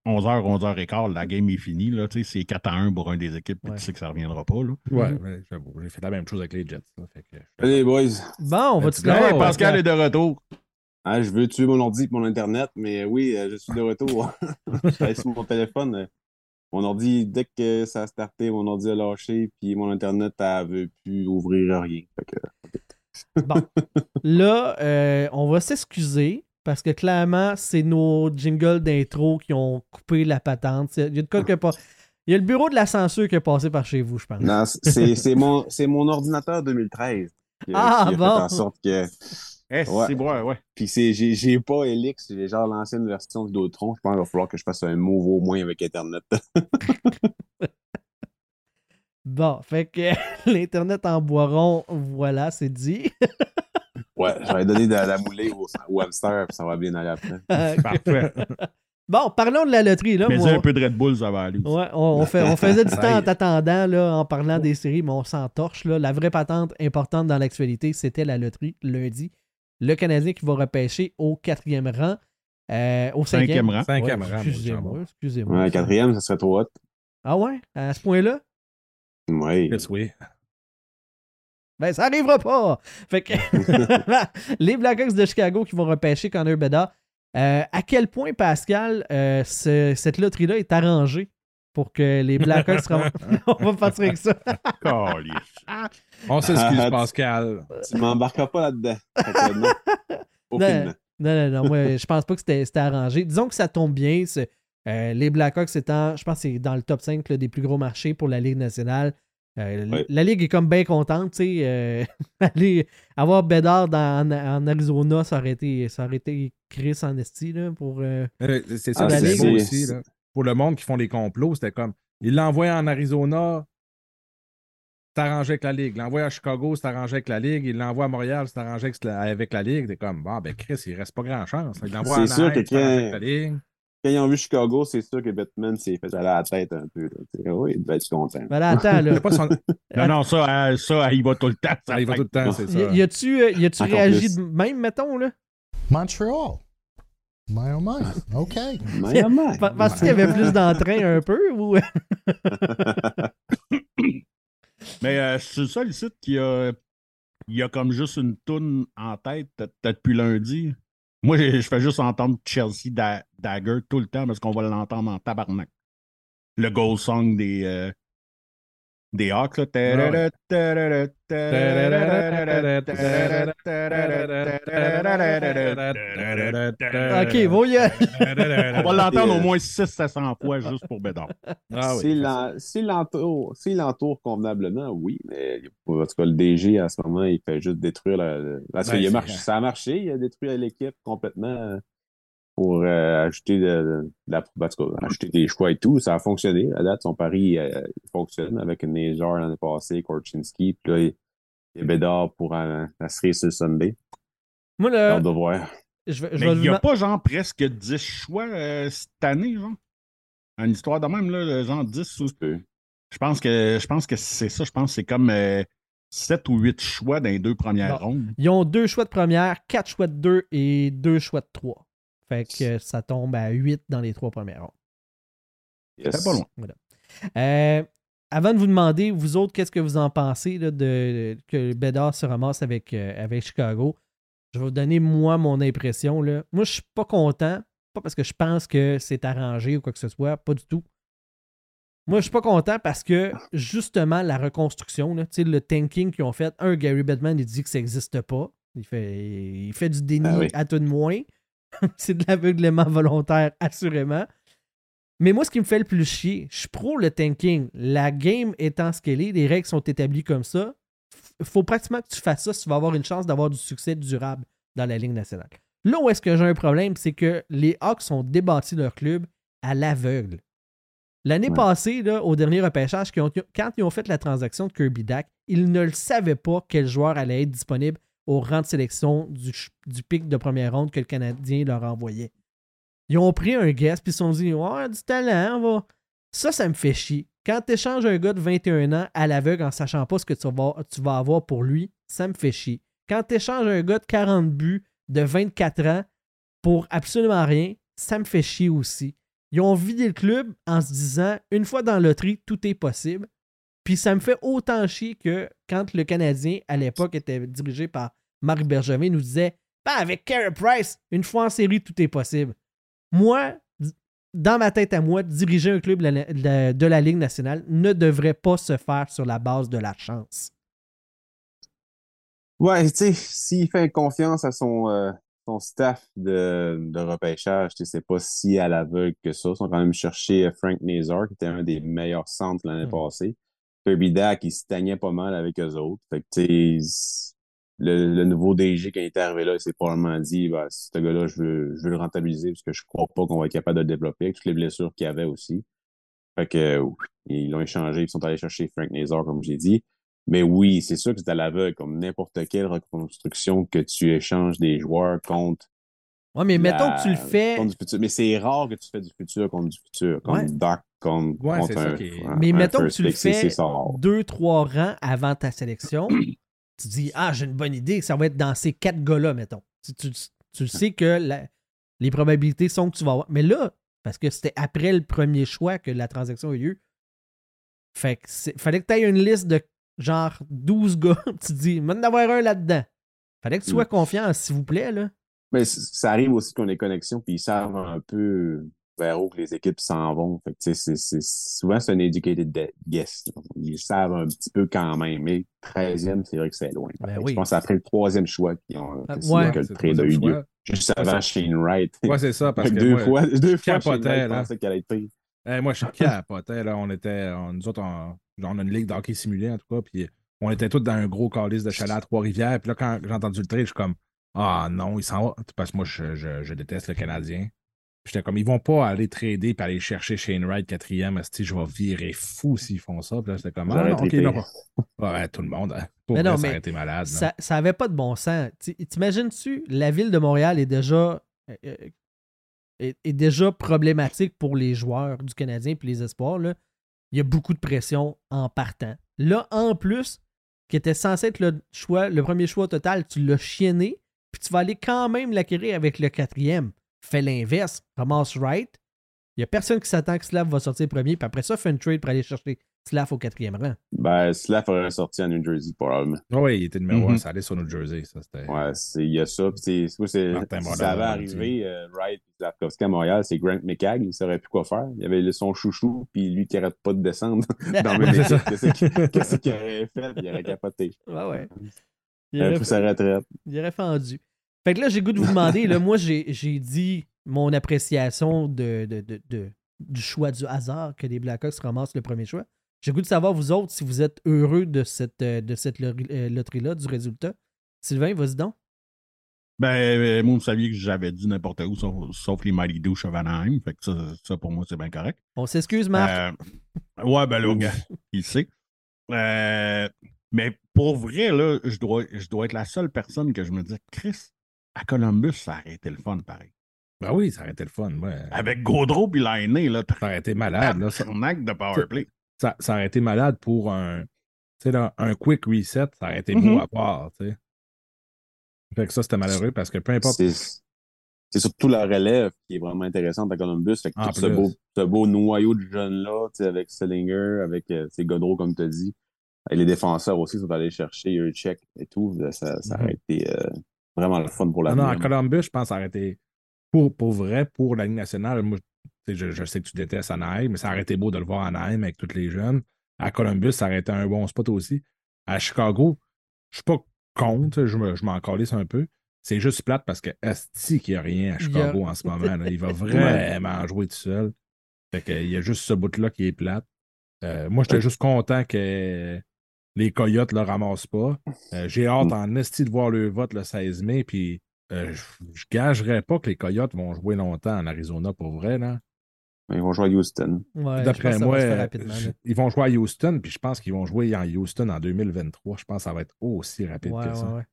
11h, 11h15, la game est finie. Là, tu sais, c'est 4 à 1 pour un des équipes, puis Ouais. tu sais que ça reviendra pas. Là. Ouais, j'avoue. J'ai fait la même chose avec les Jets. là, fait que- Allez, boys. Bon, on va te. Hey, Pascal est de retour. Ah, je veux tuer mon ordi et mon Internet, mais oui, euh, je suis de retour. (laughs) je suis sur mon téléphone. euh, Mon ordi, dès que ça a starté, mon ordi a lâché, puis mon Internet, elle veut plus ouvrir rien. Fait que, Bon. (laughs) Là, euh, on va s'excuser parce que clairement, c'est nos jingles d'intro qui ont coupé la patente. Il y a de quoi que pas. Il y a le bureau de la censure qui est passé par chez vous, je pense. non, c'est c'est mon, c'est mon ordinateur 2013 qui, a- Ah, qui a bon. fait en sorte que. Eh, Ouais. c'est bon, ouais. Puis c'est- j'ai j'ai pas Elix, j'ai genre l'ancienne version de Vidéotron. Je pense qu'il va falloir que je fasse un move au moins avec Internet. (laughs) Bon, fait que (laughs) l'Internet en boiron, voilà, c'est dit. (laughs) ouais, j'aurais donné de la moulée au, au hamster, puis ça va bien aller après. (laughs) Parfait. (laughs) bon, parlons de la loterie. Là, Mais Moi, un peu de Red Bull, ça va aller. Ouais, on, on fait, on faisait du (laughs) temps en t'attendant là, en parlant des séries, mais on s'entorche. Là. La vraie patente importante dans l'actualité, c'était la loterie lundi. Le Canadien qui va repêcher au quatrième rang. euh, au cinquième, Cinquième rang. Cinquième Ouais, Excusez-moi, excusez-moi. Ouais, quatrième, ça serait trop. Ah ouais? À ce point-là? Yes, oui. Ben, ça arrivera pas! Fait que (laughs) (laughs) les Blackhawks de Chicago qui vont repêcher Connor Bedard. Euh, à quel point, Pascal, euh, ce- cette loterie-là est arrangée pour que les Blackhawks (laughs) se ramassent- On va partir avec ça. On s'excuse, Ah, Pascal. Tu m'embarqueras pas là-dedans. Non. Non, non, non, moi, je pense pas que c'était arrangé. Disons que ça tombe bien. euh, les Blackhawks étant, je pense que c'est dans le top 5 là, des plus gros marchés pour la Ligue nationale. Euh. La Ligue est comme bien contente, tu sais. euh, (laughs) aller avoir Bedard dans- en, en Arizona, ça aurait été, ça aurait été Chris en esti, là, pour... euh, Euh, C'est ça Ah, beau aussi. Là. Pour le monde qui font les complots, c'était comme il l'envoie en Arizona, c'est arrangé avec la Ligue. Il l'envoie à Chicago, c'est arrangé avec la Ligue. Il l'envoie à Montréal, c'est arrangé avec la, avec la Ligue. T'es comme, bon, ben Chris, il reste pas grand chance. Il l'envoie avec la Ligue. Quand ils ont vu Chicago, c'est sûr que Batman s'est fait aller à la tête un peu. Là. Oui, il devait être content. Ben là, attends, là. C'est pas son- (laughs) Non, non, ça, euh, ça, il va tout le temps. Ça arrive tout le temps, c'est Y, ça. y a-tu euh, y a-tu Encore réagi plus. de même, mettons, là? Montreal. My oh my. Okay. Mais, mais. Pa- Penses-tu qu'il y avait plus d'entrain un peu ou? (laughs) Mais euh, c'est le seul site qui a, il y a comme juste une toune en tête, peut-être depuis lundi. Moi, je fais juste entendre Chelsea Da- Dagger tout le temps parce qu'on va l'entendre en tabarnak. Le goal song des, euh, des Hawks. là. ok, bon, y (laughs) On va l'entendre au moins 600-700 fois juste pour Bédard. Ah oui, S'il l'entoure convenablement, oui, mais en tout cas, le DG, à ce moment, il fait juste détruire la. Parce Ben, qu'il a c'est- marché, ça a marché, il a détruit l'équipe complètement euh, pour euh, ajouter de, de la en tout cas, ajouter des choix et tout. Ça a fonctionné. À date, son pari euh, fonctionne avec Nejar l'année passée, Korchinski, puis là, il il y a Bédard pour euh, la série sur le Sunday. Moi, là, hâte de voir. je vais, je Mais vais il n'y a pas genre presque 10 choix euh, cette année, genre? Une histoire de même, là, genre 10 ou. peu. Je pense que je pense que c'est ça. Je pense que c'est comme 7 ou 8 choix dans les deux premières rondes. Ils ont deux choix de première, quatre choix de deux et deux choix de trois. Fait que ça tombe à 8 dans les trois premières rondes. Yes. C'est pas loin. Euh, avant de vous demander, vous autres, qu'est-ce que vous en pensez là, de, que Bédard se ramasse avec, euh, avec Chicago, je vais vous donner, moi, mon impression. Là. Moi, je suis pas content. Pas parce que je pense que c'est arrangé ou quoi que ce soit. Pas du tout. Moi, je suis pas content parce que, justement, la reconstruction, là, tu sais, le tanking qu'ils ont fait, un, Gary Bettman, il dit que ça n'existe pas. Il fait, il fait du déni Ah oui. à tout de moins. (laughs) c'est de l'aveuglement volontaire, assurément. Mais moi, ce qui me fait le plus chier, je suis pro le tanking. La game étant ce qu'elle est, les règles sont établies comme ça. Il faut pratiquement que tu fasses ça si tu vas avoir une chance d'avoir du succès durable dans la Ligue nationale. Là où est-ce que j'ai un problème, c'est que les Hawks ont débattu leur club à l'aveugle. L'année Ouais. passée, là, au dernier repêchage, quand ils ont fait la transaction de Kirby Dak, ils ne le savaient pas quel joueur allait être disponible au rang de sélection du, du pic de première ronde que le Canadien leur envoyait. Ils ont pris un guest puis ils se sont dit Ouais, du talent, on va. Ça, ça me fait chier. Quand tu échanges un gars de 21 ans à l'aveugle en sachant pas ce que tu vas, tu vas avoir pour lui, ça me fait chier. Quand tu échanges un gars de 40 buts de 24 ans pour absolument rien, ça me fait chier aussi. Ils ont vidé le club en se disant une fois dans la loterie, tout est possible. Puis ça me fait autant chier que quand le Canadien, à l'époque, était dirigé par Marc Bergevin, nous disait avec Carey Price, une fois en série, tout est possible. Moi, dans ma tête à moi, diriger un club de la, Ligue nationale ne devrait pas se faire sur la base de la chance. Ouais, tu sais, s'il fait confiance à son, euh, son staff de, de repêchage, tu sais, c'est pas si à l'aveugle que ça. Ils sont quand même cherché Frank Nazar, qui était un des meilleurs centres l'année Mm. passée. Kirby Dak, il se stagnait pas mal avec eux autres. Fait que, tu le, le nouveau DG, il est arrivé là, il s'est probablement dit, bah, ce gars-là, je veux, je veux le rentabiliser parce que je crois pas qu'on va être capable de le développer avec toutes les blessures qu'il y avait aussi. Fait que, oui, ils l'ont échangé, ils sont allés chercher Frank Nazar, comme j'ai dit. Mais oui, c'est sûr que c'est à l'aveugle, comme n'importe quelle reconstruction que tu échanges des joueurs contre. Ouais, mais mettons que tu le fais. Mais c'est rare que tu fais du futur contre du futur, contre Ouais. Doc, contre, Ouais, contre c'est ça un, qui est- un- Mais un mettons que tu le fais deux, trois rangs avant ta sélection. (coughs) tu dis Ah, j'ai une bonne idée, ça va être dans ces quatre gars-là, mettons. Tu, tu- tu le sais que la- les probabilités sont que tu vas avoir. Mais là, parce que c'était après le premier choix que la transaction a eu lieu, fait que fallait que tu aies une liste de genre 12 gars. (laughs) tu te dis, maintenant d'avoir un là-dedans. Fallait que tu sois Mm. confiant, s'il vous plaît, là. Mais ça arrive aussi qu'on ait connexions, puis ils savent un peu vers où que les équipes s'en vont. Fait que, c'est, c'est, souvent, c'est un educated de- guess. Ils savent un petit peu quand même, mais 13e, c'est vrai que c'est loin. Ben oui. Je pense que c'est après le troisième choix qu'ils ont Ah, ouais. que le trade a eu lieu. Juste avant Shane Wright. Ouais, c'est ça, parce (laughs) que deux moi, fois, deux fois, Shane Wright là. pensait qu'elle allait être pire. Moi, je capotais, là. On était, on- nous autres, on, genre, on a une ligue d'hockey simulé, en tout cas, puis on était tous dans un gros calice de chalet à Trois-Rivières. Puis là, quand j'ai entendu le trade, je suis comme, ah non, il s'en va. Parce que moi, je, je, je déteste le Canadien. Puis J'étais comme, ils vont pas aller trader puis aller chercher Shane Wright quatrième. je vais virer fou s'ils font ça. Puis là, c'était comme, ah non, ok, (laughs) non. Ouais, tout le monde. hein. Pour Mais vrai, non, ça mais été malade. Ça, ça avait pas de bon sens. T'imagines-tu, la ville de Montréal est déjà, euh, euh, est, est déjà problématique pour les joueurs du Canadien et les espoirs. Là. Il y a beaucoup de pression en partant. Là, en plus, qui était censé être le, choix, le premier choix total, tu l'as chienné, puis tu vas aller quand même l'acquérir avec le quatrième. Fais l'inverse, ramasse right. Il n'y a personne qui s'attend que Slav va sortir premier, puis après ça, fais une trade pour aller chercher Slav au quatrième rang. Ben, Slav aurait sorti à New Jersey, probablement. Ah oui, il était numéro Mhm. un, ça allait sur New Jersey. Ça, c'était... Ouais, c'est, il y a ça. Puis c'est, si ça avait on arrivé, euh, Wright et Slavkovski à Montréal, c'est Grant McCagg, il saurait plus quoi faire. Il avait son chouchou, puis lui qui arrête pas de descendre (laughs) dans (laughs) le. Qu'est-ce qu'il aurait fait? Il aurait capoté. (laughs) Ouais, ouais. Il Il aurait aurait pris sa retraite. Il aurait fendu. Fait que là, j'ai goût de vous demander. Là, (laughs) moi, j'ai dit mon appréciation de, de- de- de- du choix du hasard que les Blackhawks ramassent le premier choix. J'ai goût de savoir, vous autres, si vous êtes heureux de cette, euh, de cette euh, loterie-là, du résultat. Sylvain, vas-y donc. Ben, euh, moi, vous saviez que j'avais dit n'importe où, sauf, sauf les à Anaheim. Fait que ça, ça, pour moi, c'est bien correct. On s'excuse, Marc. Euh, ouais, ben là, gars, il sait. Euh, mais pour vrai, là, je dois, je dois être la seule personne que je me dis, Chris, à Columbus, ça aurait été le fun, pareil. Ben oui, ça aurait été le fun. Ouais. Avec Gaudreau puis Lainé, là, Ça aurait été malade. Là, ça- un acte de powerplay. ça, ça aurait été malade pour un, tu sais, là, un quick reset, ça aurait été beau Mhm. à voir, tu sais. Fait que ça, c'était malheureux parce que peu importe. C'est surtout la relève qui est vraiment intéressante à Columbus. Fait que En tout ce beau, ce beau noyau de jeunes-là, tu sais, avec Sellinger, avec euh, tu sais, Godreau, comme tu as dit, et les défenseurs aussi sont allés chercher Urchek et tout. Ça, ça Mhm. aurait été euh, vraiment le fun pour la Ah non, à Columbus, je pense que ça aurait été pour, pour vrai, pour la Ligue nationale. Moi, tu sais, je, je sais que tu détestes Anaheim, mais ça aurait été beau de le voir à Anaheim avec tous les jeunes. À Columbus, ça aurait été un bon spot aussi. À Chicago, je suis pas contre, je me- je m'en calisse un peu. C'est juste plate parce que Asti qui a rien à Chicago en ce moment. là. Il va (laughs) vraiment jouer tout seul. Fait que, il y a juste ce bout-là qui est plate. Euh, moi, j'étais juste content que les Coyotes ne le ramassent pas. Euh, J'ai hâte en esti de voir le vote le 16 mai. Puis euh, je, gagerais pas que les Coyotes vont jouer longtemps en Arizona pour vrai. Là. Ils vont jouer à Houston. Ouais, D'après moi, va ils vont jouer à Houston. Puis je pense qu'ils vont jouer en Houston en 2023. Je pense que ça va être aussi rapide Ouais, que ça. ouais.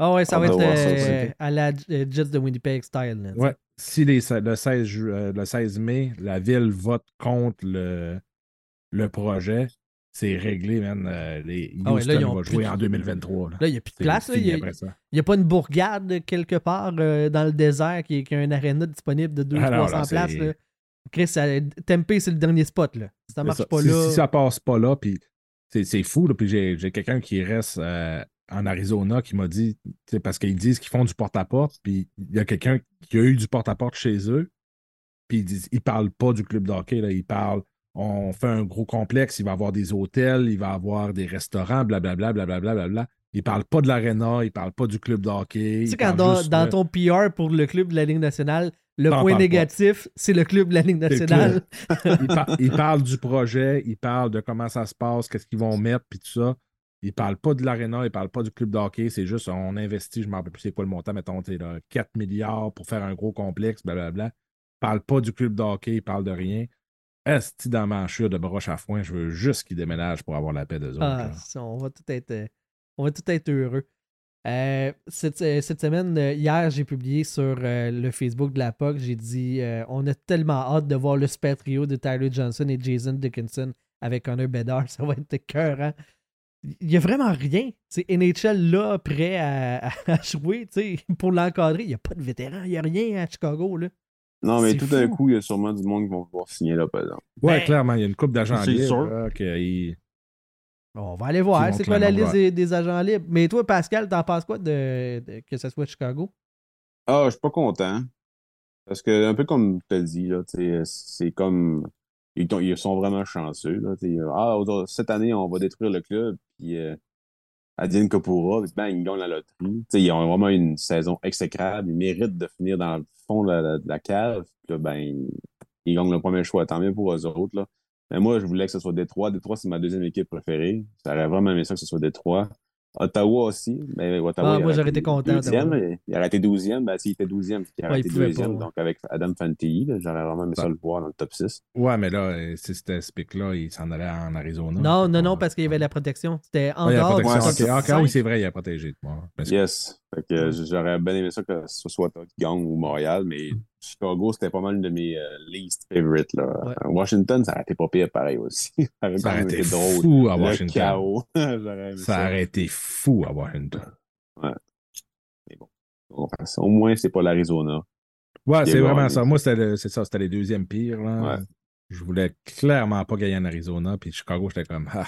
Ah ouais, ça On va être ça euh, à la euh, Jets de Winnipeg style. là. Ouais. Si les, le, 16, ju- euh, le 16 mai, la ville vote contre le, le projet, c'est réglé, man. Euh, les Ah ouais, là, Houston ils ont va jouer de- en 2023. là. Là, il n'y a plus de place. Il n'y a, pas une bourgade quelque part euh, dans le désert qui, qui a un aréna disponible de 200-300 Ah places. Là. Chris, Tempe, c'est le dernier spot. Là. Si ça marche ça. pas si, là. si ça passe pas là, puis c'est c'est fou, là, puis j'ai j'ai quelqu'un qui reste euh, en Arizona qui m'a dit, parce qu'ils disent qu'ils font du porte-à-porte, puis il y a quelqu'un qui a eu du porte-à-porte chez eux, puis ils ils parlent pas du club de hockey, là, ils parlent, on fait un gros complexe, il va y avoir des hôtels, il va y avoir des restaurants, blablabla, blablabla, blablabla. Ils parlent pas de l'aréna, ils parlent pas du club de hockey. Tu sais, quand dans, juste dans de- ton PR pour le club de la Ligue nationale, le point négatif, c'est le club de la Ligue le nationale. ils, par- ils parlent du projet, ils parlent de comment ça se passe, qu'est-ce qu'ils vont mettre, puis tout ça. Ils parlent pas de l'aréna, ils parlent pas du club de hockey, c'est juste on investit, je ne me rappelle plus c'est quoi le montant, mettons, tu sais, là, 4 milliards pour faire un gros complexe, blablabla. Ils parlent pas du club de hockey, ils parlent de rien. Est-ce dans ma de broche à foin, je veux juste qu'ils déménagent pour avoir la paix d'eux autres. Ah, ça, on va tout être, euh, on va tout être heureux. Euh, cette, euh, cette semaine, hier, j'ai publié sur euh, le Facebook de la POC, j'ai dit euh, on a tellement hâte de voir le super trio de Tyler Johnson et Jason Dickinson avec Connor Bedard. (laughs) Ça va être écœurant. Il n'y a vraiment rien. C'est NHL là, prêt à, (laughs) à jouer. Pour l'encadrer, il n'y a pas de vétéran. Il n'y a rien à Chicago. Là. Non, mais tout d'un coup, il y a sûrement du monde qui vont vouloir signer là, par exemple. Ouais, Ben, clairement, il y a une coupe d'agents c'est libres. sûr. là, ils- On va aller voir. Vont C'est quoi la liste des, des agents libres? Mais toi, Pascal, t'en penses quoi de, de- que ce soit Chicago? Ah, je suis pas content. Parce que, un peu comme tu as dit, c'est comme. Ils, ils sont vraiment chanceux. Là, ah, cette année, on va détruire le club. Puis, euh, Adrien Kapura, puis bang, ils gagnent la loterie. Tu sais, ils ont vraiment une saison exécrable. Ils méritent de finir dans le fond de la, cave. Puis ben, ils, gagnent le premier choix. Tant mieux pour eux autres. Là. Mais moi, je voulais que ce soit Détroit. Détroit, c'est ma deuxième équipe préférée. J'aurais vraiment aimé ça que ce soit Détroit. Ottawa aussi. Mais Ottawa, Ah, il moi, j'aurais été content, Deuxième, il aurait été douzième. Ben, s'il était douzième, il aurait Ouais, été pouvait deuxième. pas, ouais. Donc, avec Adam Fantilli, là, j'aurais vraiment aimé ça Ouais. le voir dans le top 6. Ouais, mais là, euh, si c'était ce pic-là, il s'en allait en Arizona. Non, non, non, parce qu'il y avait la protection. C'était en Ah, dehors. Ouais, ok. c'est Ah, oui, c'est vrai, il a protégé. Parce que- Yes. Fait que j'aurais bien aimé ça que ce soit qui gagne ou Montréal, mais Chicago, c'était pas mal une de mes euh, least favorites. Là. Ouais. Washington, ça été pas pire pareil aussi. (laughs) ça aurait été drôle. fou à Le Washington. chaos. (laughs) J'aurais aimé ça. Aurait été fou à Washington. Mais bon. Au moins, c'est pas l'Arizona. Ouais, c'est est vraiment ça. Moi, c'était le- c'est ça, c'était les deuxièmes pires. Là. Ouais. Je voulais clairement pas gagner en Arizona. Puis Chicago, j'étais comme, ah,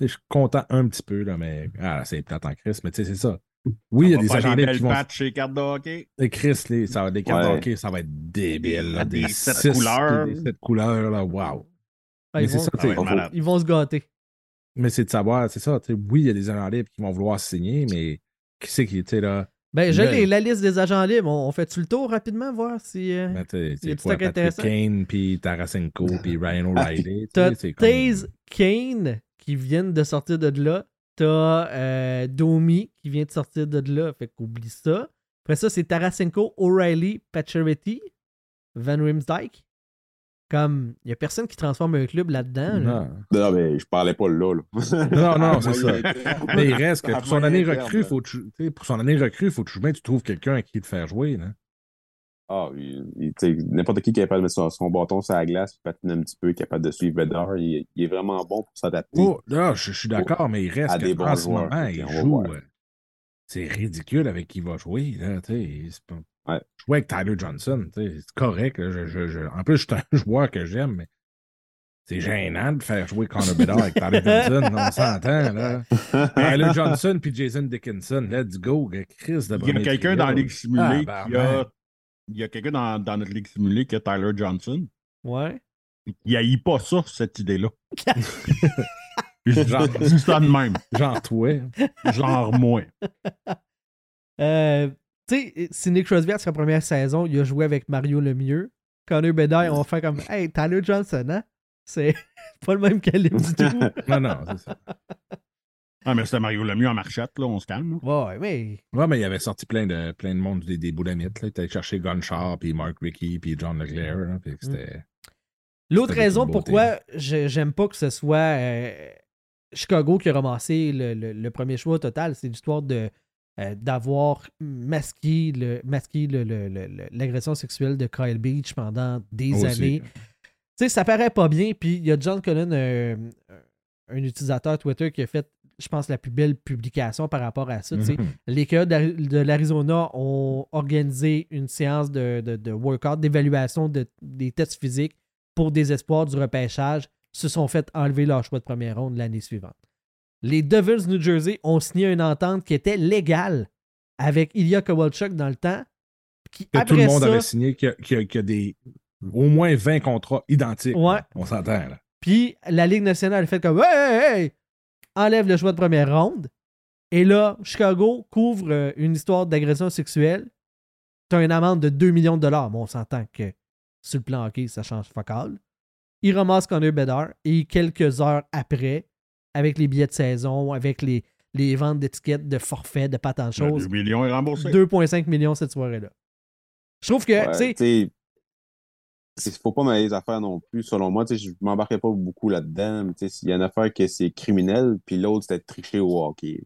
je suis content un petit peu, là, mais ah, c'est plate en Chris. Mais tu sais, c'est ça. Oui, il y a des agents libres qui vont. chez cartes de hockey. Et Chris, les, ça, des cartes de hockey, ça va être débile. Là, Des des, sept six- couleurs. Des sept couleurs, là, wow. Ah, Mais ils, c'est vont, ça, tu Ça sais, va être malade. ils vont se gâter. Mais c'est de savoir, c'est ça. Oui, il y a des agents libres qui vont vouloir signer, mais qui c'est qui, tu sais, là? Ben, il- la liste des agents libres. On, on fait-tu le tour rapidement, voir si. euh, ben, y a quoi, Patrick intéressant? Kane, puis Tarasenko, puis Ryan O'Reilly. tu sais, T'as Taze Kane qui viennent de sortir de là. T'as euh, Domi qui vient de sortir de là. Fait qu'oublie ça. Après ça, c'est Tarasenko, O'Reilly, Pacioretty, Van Rimsdijk. Comme, il n'y a personne qui transforme un club là-dedans. là. Non. Non, mais je parlais pas là. là. (laughs) Non, non, c'est ça. (laughs) Mais il reste que pour son année recrue, faut que tu- pour son année recrue, il faut que tu, bien, tu trouves quelqu'un à qui te faire jouer. Là. Ah, il- il- tu sais, n'importe qui qui est capable de mettre son, son bâton sur la glace, patiner un petit peu, capable de suivre Bedard, il, il est vraiment bon pour s'adapter. Oh, là, je, je suis d'accord, mais il reste À des bons en ce moment, il joue. euh, C'est ridicule avec qui il va jouer. Là, tu sais, c'est pas- Ouais. Jouer avec Tyler Johnson, tu sais, c'est correct. là, je- je- je- En plus, je suis un (laughs) joueur que j'aime, mais c'est gênant de faire jouer Connor Bedard avec Tyler Johnson. (laughs) on s'entend. Là. Tyler Johnson puis Jason Dickinson, let's go. Chris de Il y a quelqu'un dans la Ligue simulée Ah, qui ben, a. Il y a quelqu'un dans, dans notre Ligue simulée qui a Tyler Johnson. Ouais. Il haït pas ça, cette idée-là. (laughs) Genre- dis ça de même. Genre toi. Genre moi. (laughs) Euh, tu sais, si Nick Crosby, à sa première saison, il a joué avec Mario Lemieux. Connor Bedard, on faire comme Hey, Tyler Johnson, hein? C'est (laughs) pas le même calibre du tout. Non, non, c'est ça. Ah, mais c'était Mario Lemieux en marchette, là, on se calme. Ouais, mais. Ouais, mais il avait sorti plein de, plein de monde des, des boulamites. Là. Il était allé chercher Gunshar, puis Mark Rickey, puis John Leclerc. là, puis c'était... L'autre raison pourquoi je- j'aime pas que ce soit euh, Chicago qui a ramassé le, le- le premier choix au total, c'est l'histoire de euh, d'avoir masqué le masqué le- le- le- le- l'agression sexuelle de Kyle Beach pendant des Aussi. années. Tu sais, ça paraît pas bien. Puis il y a John Cullen, euh, un utilisateur Twitter, qui a fait, je pense, la plus belle publication par rapport à ça. Mhm. Les Coyotes de l'Arizona ont organisé une séance de, de, de workout, d'évaluation de- des tests physiques pour des espoirs du repêchage, se sont fait enlever leur choix de première ronde l'année suivante. Les Devils New Jersey ont signé une entente qui était légale avec Ilya Kowalchuk dans le temps. Qui, Que tout le monde ça, avait signé qu'il y a- des au moins 20 contrats identiques. Ouais. On s'entend, là. Puis la Ligue nationale a fait comme Hey, hey, hey! Enlève le choix de première ronde. Et là, Chicago couvre euh, une histoire d'agression sexuelle. Tu as une amende de 2 millions de dollars. Bon, on s'entend que sur le plan hockey, ça change focal. Il ramasse Connor Bedard et quelques heures après, avec les billets de saison, avec les, les ventes d'étiquettes, de forfaits, de pas tant de choses, 2 millions est remboursé. 2,5 millions cette soirée-là. Je trouve que, Ouais, tu sais, tu sais, Il faut pas mêler les affaires non plus, selon moi. Je m'embarquais pas beaucoup là-dedans. Il y a une affaire que c'est criminel, puis l'autre, c'était tricher au hockey.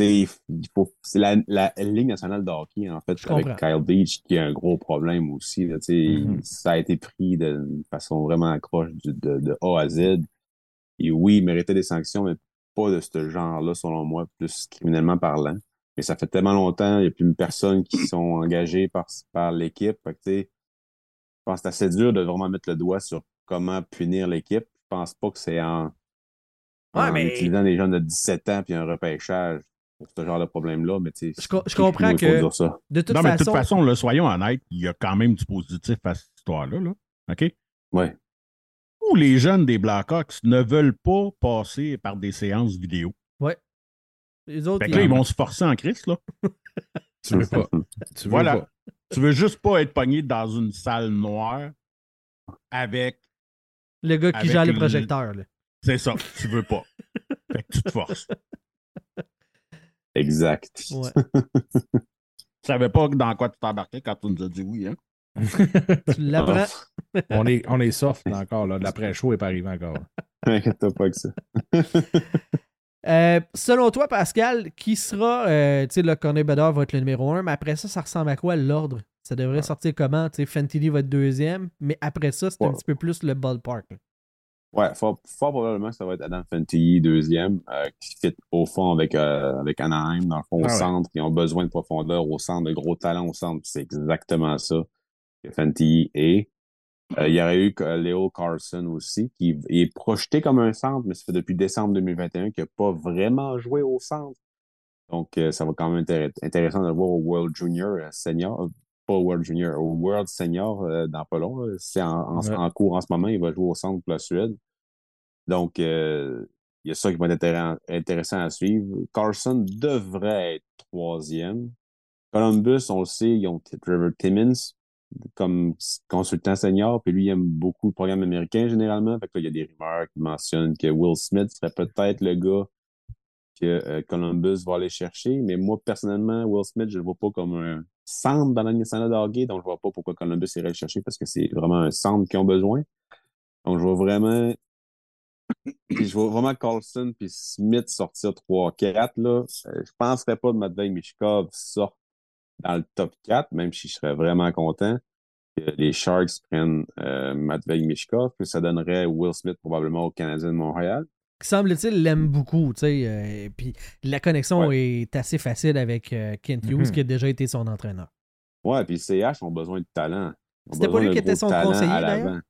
Il faut, c'est la, la Ligue nationale de hockey, en fait, Je avec comprends. Kyle Beach, qui a un gros problème aussi. Là, Mhm. Ça a été pris d'une façon vraiment accroche de, de, de A à Z. Et oui, il méritait des sanctions, mais pas de ce genre-là, selon moi, plus criminellement parlant. Mais ça fait tellement longtemps, il n'y a plus une personne qui sont engagées par, par l'équipe. Fait que, tu sais, je pense que c'est assez dur de vraiment mettre le doigt sur comment punir l'équipe. Je pense pas que c'est en, Ouais, en mais- utilisant des jeunes de 17 ans puis un repêchage pour ce genre de problème-là. Mais tu sais, Je co- je comprends que- dire ça. de toute non, mais de façon, toute façon, là, soyons honnêtes, il y a quand même du positif à cette histoire-là. Là. OK? Ouais. Ou les jeunes des Blackhawks ne veulent pas passer par des séances vidéo. les autres, Fait que là, ils- vont se forcer en Christ, là. Tu veux pas. (laughs) Tu veux Voilà. pas. Tu veux juste pas être pogné dans une salle noire avec. le gars qui avec gère les le- projecteurs. là. C'est ça, tu veux pas. (laughs) fait que tu te forces. Exact. Ouais. (laughs) Tu savais pas dans quoi tu t'embarquais quand tu nous as dit oui, hein? (laughs) Tu l'apprends. on, est, on est soft là, encore. Là. L'après-show n'est pas arrivé encore. Inquiète-toi pas que ça. Euh, selon toi, Pascal, qui sera, euh, tu sais, le Connor Bedard va être le numéro 1, mais après ça, ça ressemble à quoi l'ordre? Ça devrait sortir comment? Tu sais, Fantilli va être deuxième, mais après ça, c'est un petit peu plus le ballpark. là. Ouais, fort, fort probablement que ça va être Adam Fantilli, deuxième, euh, qui fit au fond avec, euh, avec Anaheim, dans le fond, au Ah ouais. centre, qui ont besoin de profondeur au centre, de gros talents au centre. C'est exactement ça que Fantilli est. Euh, il y aurait eu euh, Léo Carlson aussi, qui est projeté comme un centre, mais ça fait depuis décembre 2021 qu'il n'a pas vraiment joué au centre. Donc, euh, ça va quand même être intéressant de le voir au World Junior Senior, pas au World Junior, au World Senior euh, dans pas long. C'est en, en- Ouais. en cours en ce moment, il va jouer au centre pour la Suède. Donc, euh, il y a ça qui va être intér- intéressant à suivre. Carson devrait être troisième. Columbus, on le sait, ils ont Trevor Timmins comme consultant senior, puis lui, il aime beaucoup le programme américain généralement. Fait que là, il y a des rumeurs qui mentionnent que Will Smith serait peut-être le gars que euh, Columbus va aller chercher. Mais moi, personnellement, Will Smith, je le vois pas comme un centre dans la nationale de donc je vois pas pourquoi Columbus irait le chercher parce que c'est vraiment un centre qu'ils ont besoin. Donc, je vois vraiment puis je vois vraiment Carlson puis Smith sortir 3-4. Là. Euh, je penserais pas de Matvei Mishkov sorte dans le top 4, même si je serais vraiment content que les Sharks prennent euh, Matvei Mishkov, que ça donnerait Will Smith probablement au Canadien de Montréal. Qui semble-t-il l'aime beaucoup, tu sais. euh, puis la connexion est assez facile avec euh, Kent Hughes, Mhm. qui a déjà été son entraîneur. Ouais, puis les CH ont besoin de talent. C'était pas lui qui était son conseiller, d'ailleurs?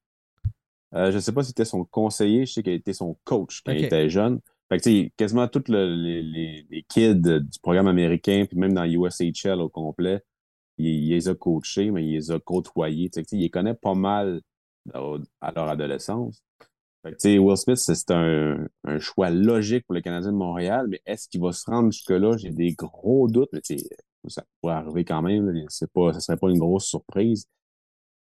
Euh, je sais pas si c'était son conseiller, je sais qu'il était son coach quand il était jeune. Fait que, quasiment tous le- les, les, kids du programme américain, puis même dans USHL au complet, il, il les a coachés, mais il les a côtoyés. Tu sais, il les connaît pas mal au- à leur adolescence. Fait que, Will Smith, c'est un, un choix logique pour le Canadien de Montréal, mais est-ce qu'il va se rendre jusque-là? J'ai des gros doutes, mais ça pourrait arriver quand même. là. C'est pas, ça serait pas une grosse surprise.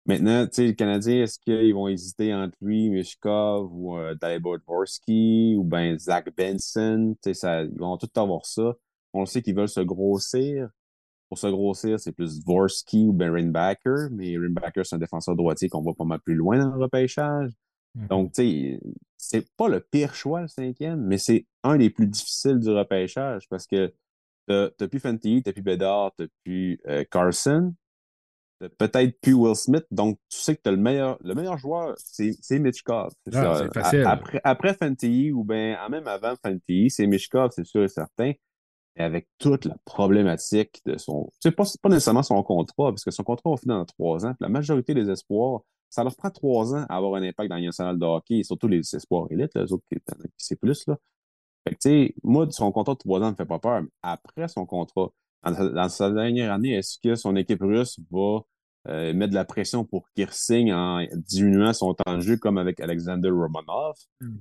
Maintenant, tu sais, le Canadien, est-ce qu'ils vont hésiter entre lui, Mishkov ou euh, Dvorsky ou ben Zach Benson? Tu sais, ils vont tout avoir ça. On le sait qu'ils veulent se grossir. Pour se grossir, c'est plus Dvorsky ou ben Rinbacker, mais Rinbacker, c'est un défenseur droitier qu'on voit pas mal plus loin dans le repêchage. Mhm. Donc, tu sais, c'est pas le pire choix, le cinquième, mais c'est un des plus difficiles du repêchage parce que t'as t'as plus Fenty, t'as plus Bedard, t'as plus euh, Carson, peut-être plus Will Smith. Donc, tu sais que t'as le meilleur, le meilleur joueur, c'est c'est Mitchkov. C'est Ah, c'est facile. Après, après Fenty ou bien même avant Fenty, c'est Mitchkov, c'est sûr et certain. Et avec toute la problématique de son. C'est pas, pas nécessairement son contrat, parce que son contrat va finir dans trois ans. Puis la majorité des espoirs, ça leur prend trois ans à avoir un impact dans la Ligue nationale de hockey, et surtout les espoirs élites, les autres qui, qui c'est plus. Là. Fait que, tu sais, moi, son contrat de trois ans ne me fait pas peur. Mais après son contrat, dans sa dernière année, est-ce que son équipe russe va euh, mettre de la pression pour qu'il signe en diminuant son temps de jeu comme avec Alexander Romanov?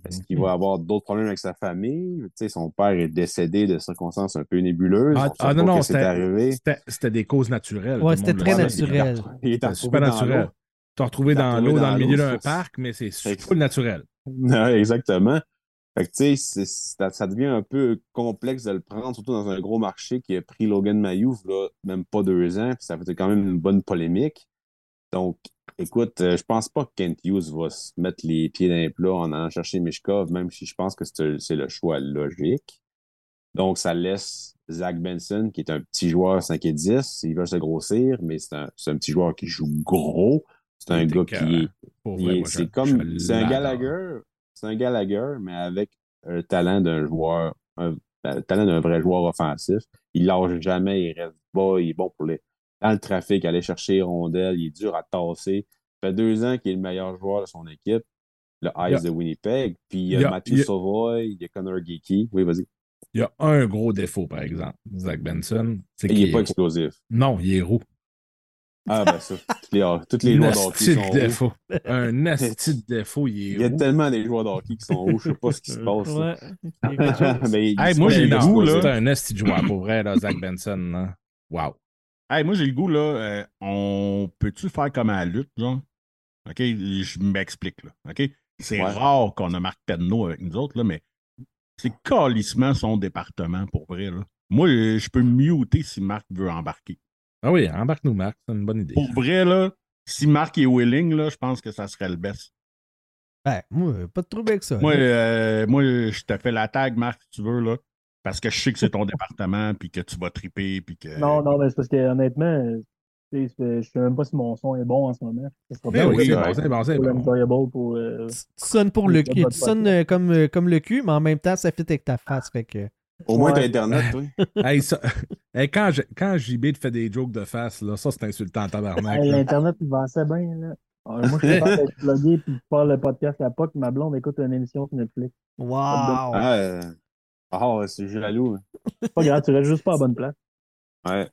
Est-ce qu'il va avoir d'autres problèmes avec sa famille? Tu sais, son père est décédé de circonstances un peu nébuleuses. Ah, ah, non, non, c'était arrivé. c'était- c'était des causes naturelles. Ouais, c'était très naturel. (laughs) Il est super naturel. l'eau. T'as retrouvé dans l'eau, dans dans le milieu d'un parc, mais c'est full naturel. (laughs) Ouais, exactement. Fait que, ça, ça devient un peu complexe de le prendre, surtout dans un gros marché qui a pris Logan Mayou, là, même pas deux ans, puis ça fait quand même une bonne polémique. Donc, écoute, euh, je pense pas que Kent Hughes va se mettre les pieds dans les plats en allant chercher Mishkov, même si je pense que c'est c'est le choix logique. Donc, ça laisse Zach Benson, qui est un petit joueur 5 et 10, il veut se grossir, mais c'est un, c'est un petit joueur qui joue gros. C'est un gars qui je- c'est comme c'est un. Gallagher, c'est un Gallagher, mais avec le talent d'un joueur, un, le talent d'un vrai joueur offensif. Il lâche jamais, il reste bas, il est bon pour les dans le trafic, aller chercher les rondelles, il est dur à tasser. Ça fait deux ans qu'il est le meilleur joueur de son équipe, le Ice de Winnipeg. Puis il y il y a Matthew Savoy, il y a Connor Geeky. Oui, vas-y. Il y a un gros défaut, par exemple, Zach Benson. C'est Il qu'il est pas explosif. Non, il est roux. Ah, ben ça. Toutes les, toutes les joueurs de hockey Asti sont défaut. Un asti de défaut, il est Il y a tellement des joueurs de hockey qui sont roux, je sais pas ce qui se passe. Ouais. (laughs) Quelque chose. Mais Hey, moi, j'ai le goût, là. C'est un asti de joueur, pour vrai, là, Zach Benson. là. Wow. Hey, moi, j'ai le goût, là. euh, on peut-tu faire comme à la lutte, genre? OK? Je m'explique, là. OK? C'est Ouais. rare qu'on a Marc Penneau avec nous autres, là, mais c'est calissement son département, pour vrai, là. Moi, euh, je peux me muter si Marc veut embarquer. Ah oui, embarque-nous, Marc. C'est une bonne idée. Pour vrai, là, si Marc est willing, là, je pense que ça serait le best. Ben, moi, pas de trouble avec ça. Moi, euh, moi, je te fais la tag, Marc, si tu veux, là. Parce que je sais que c'est ton (laughs) département, puis que tu vas triper, puis que. Non, non, mais c'est parce que honnêtement, euh, tu sais, je même pas si mon son est bon en ce moment. Ben pas oui, c'est bon, c'est bon, pour. euh, Tu sonnes pour le cul. Tu sonnes euh, comme, comme le cul, mais en même temps, ça fit avec ta face. Fait que. Au moins, Ouais. t'as Internet, toi. (laughs) Hey, ça- hey, quand, je- quand JB te fait des jokes de face, là, ça, c'est insultant tabarnak. hey. L'Internet, il va assez bien. Là. Alors, moi, je suis d'être plugué puis de faire le podcast à POC. Ma blonde écoute une émission sur Netflix. Wow! Ah, euh, ouais, c'est jaloux. hein. C'est pas grave, tu restes juste pas à la bonne place. Ouais,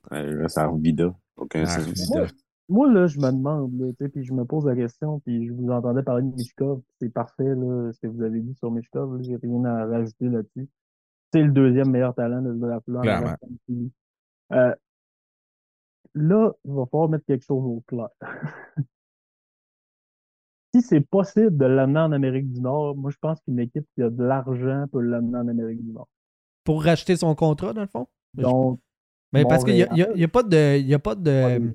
ça Arvida. Aucun Ah. Moi, là, je me demande, là, tu sais, puis je me pose la question, puis je vous entendais parler de Mishkov, c'est parfait, là, ce que vous avez dit sur Mishkov, j'ai rien à rajouter là-dessus. C'est le deuxième meilleur talent de la. Clairement. Euh, là, il va falloir mettre quelque chose au clair. (laughs) si c'est possible de l'amener en Amérique du Nord, moi, je pense qu'une équipe qui a de l'argent peut l'amener en Amérique du Nord. Pour racheter son contrat, dans le fond? Donc, Mais parce qu'il n'y a, y a- il y a pas de. Il y a pas pas de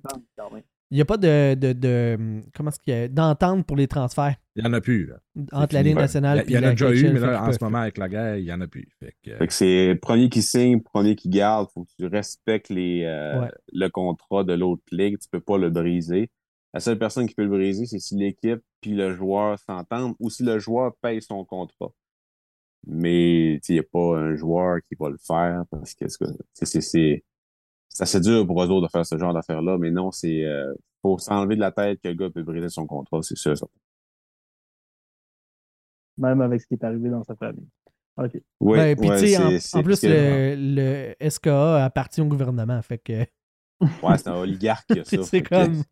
Il n'y a pas de, de, de- comment est-ce qu'il y a d'entente pour les transferts? Il n'y en a plus. Là. entre la. Ligue Il nationale et il y en a la déjà eu, mais là, en ce moment, avec la guerre, il n'y en a plus. Fait que, Fait que c'est premier qui signe, premier qui garde. Faut que tu respectes les, euh, Ouais. le contrat de l'autre ligue. Tu peux pas le briser. La seule personne qui peut le briser, c'est si l'équipe puis le joueur s'entendent ou si le joueur paye son contrat. Mais il n'y a pas un joueur qui va le faire parce que c'est- c'est- c'est dur pour eux autres de faire ce genre d'affaires-là. Mais non, c'est euh, faut s'enlever de la tête que le gars peut briser son contrat, c'est sûr. ça. Même avec ce qui est arrivé dans sa famille. OK. Oui, Ben, puis, ouais, en, en plus, c'est- le, le SKA appartient au gouvernement. Fait que (laughs) Ouais, c'est un oligarque, (laughs) ça. c'est comme.